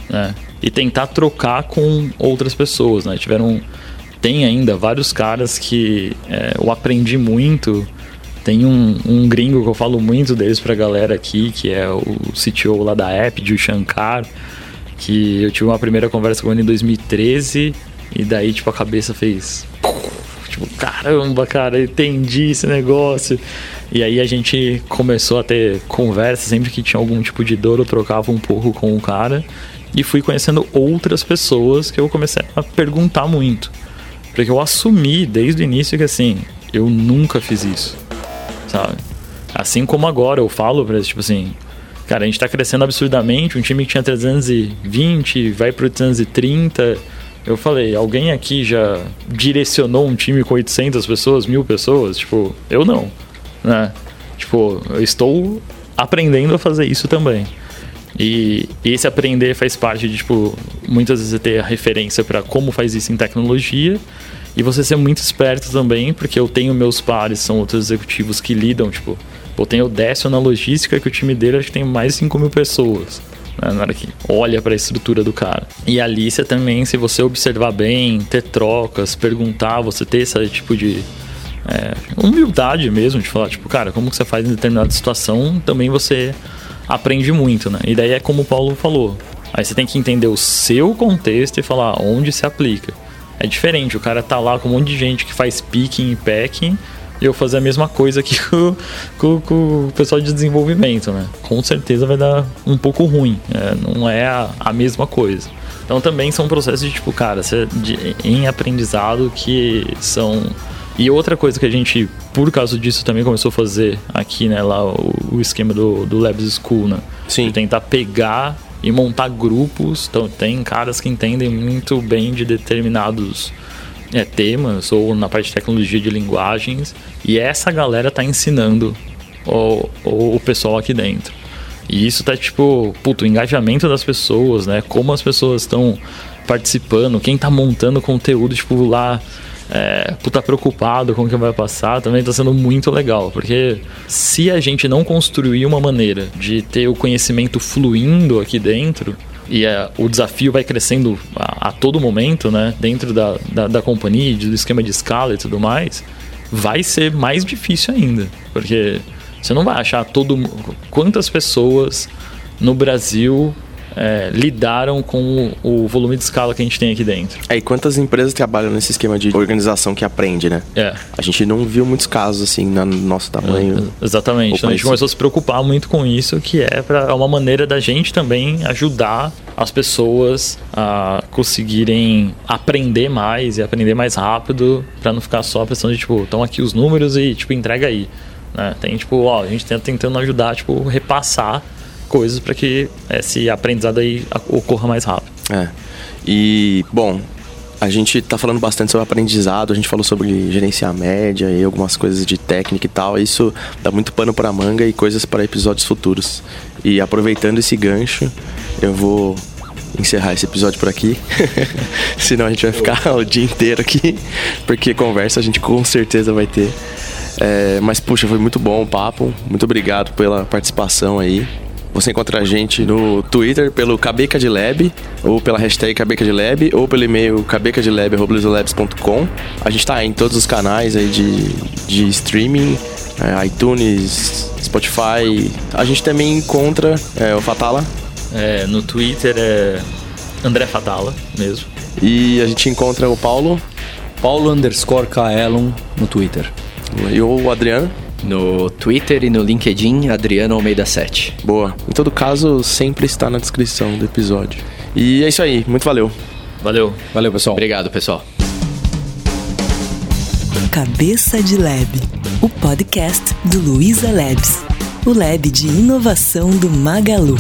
Speaker 3: né? E tentar trocar com outras pessoas, né? Tiveram tem ainda vários caras que é, eu aprendi muito. Tem um, um, gringo que eu falo muito deles pra galera aqui, que é o CTO lá da App, o Shankar, que eu tive uma primeira conversa com ele em 2013 e daí tipo a cabeça fez tipo, caramba, cara, entendi esse negócio. E aí a gente começou a ter conversa, sempre que tinha algum tipo de dor eu trocava um pouco com o cara e fui conhecendo outras pessoas que eu comecei a perguntar muito. Porque eu assumi desde o início que assim, eu nunca fiz isso, sabe? Assim como agora eu falo pra eles, tipo assim, cara, a gente tá crescendo absurdamente, um time que tinha 320 vai pro 330. Eu falei, alguém aqui já direcionou um time com 800 pessoas, mil pessoas? Tipo, eu não, né? Tipo, eu estou aprendendo a fazer isso também. E esse aprender faz parte de, tipo, muitas vezes ter a referência para como faz isso em tecnologia e você ser muito esperto também, porque eu tenho meus pares, são outros executivos que lidam, tipo, eu tenho o Décio na logística, que o time dele acho que tem mais de 5 mil pessoas. Né, na hora que olha para a estrutura do cara. E a Alicia também, se você observar bem, ter trocas, perguntar, você ter esse tipo de é, humildade mesmo, de falar, tipo, cara, como que você faz em determinada situação, também você aprende muito, né? E daí é como o Paulo falou. Aí você tem que entender o seu contexto e falar onde se aplica. É diferente, o cara tá lá com um monte de gente que faz picking e packing e eu fazer a mesma coisa aqui com, com, com, o pessoal de desenvolvimento, né? Com certeza vai dar um pouco ruim, é, não é a, a, mesma coisa. Então também são processos de tipo, cara, de, em aprendizado que são E outra coisa que a gente, por causa disso, também começou a fazer aqui, né, lá o, o esquema do, do Labs School, né?
Speaker 2: Sim.
Speaker 3: De tentar pegar e montar grupos. Então, tem caras que entendem muito bem de determinados é, temas ou na parte de tecnologia de linguagens. E essa galera tá ensinando o, o, o pessoal aqui dentro. E isso tá tipo, puto, o engajamento das pessoas, né? Como as pessoas estão participando, quem tá montando conteúdo, tipo, lá é, puta preocupado com o que vai passar, também tá sendo muito legal. Porque se a gente não construir uma maneira de ter o conhecimento fluindo aqui dentro, e é, o desafio vai crescendo a, a, todo momento, né? Dentro da, da, da companhia, do esquema de escala e tudo mais, vai ser mais difícil ainda. Porque você não vai achar todo. Quantas pessoas no Brasil é, lidaram com o, o, volume de escala que a gente tem aqui dentro.
Speaker 2: É, e quantas empresas trabalham nesse esquema de organização que aprende, né?
Speaker 3: É.
Speaker 2: A gente não viu muitos casos assim no nosso tamanho.
Speaker 3: É, exatamente. Então a gente começou a se preocupar muito com isso, que é, pra, é uma maneira da gente também ajudar as pessoas a conseguirem aprender mais e aprender mais rápido para não ficar só a pressão de tipo, estão aqui os números e tipo, entrega aí. Né? Tem tipo, ó, a gente tá tentando ajudar, tipo, repassar coisas para que esse aprendizado aí ocorra mais rápido.
Speaker 2: É. E, bom, a gente está falando bastante sobre aprendizado, a gente falou sobre gerenciar média e algumas coisas de técnica e tal. Isso dá muito pano para manga e coisas para episódios futuros. E aproveitando esse gancho, eu vou encerrar esse episódio por aqui. Senão a gente vai ficar o dia inteiro aqui, porque conversa a gente com certeza vai ter. É, mas, puxa, foi muito bom o papo. Muito obrigado pela participação aí. Você encontra a gente no Twitter pelo Cabeca de Lab, ou pela hashtag Cabeca de Lab, ou pelo e-mail cabecadilab.com. A gente está em todos os canais aí de, de streaming, é, iTunes, Spotify. A gente também encontra é, o Fatala.
Speaker 3: É, no Twitter é André Fatala mesmo.
Speaker 2: E a gente encontra o Paulo.
Speaker 4: Paulo underscore Kaelon no Twitter.
Speaker 2: E o Adriano.
Speaker 5: No Twitter e no LinkedIn, Adriano Almeida 7.
Speaker 2: Boa. Em todo caso, sempre está na descrição do episódio. E é isso aí. Muito valeu.
Speaker 3: Valeu.
Speaker 4: Valeu, pessoal.
Speaker 5: Obrigado, pessoal.
Speaker 1: Cabeça de Lab, o podcast do Luiza Labs, o lab de inovação do Magalu.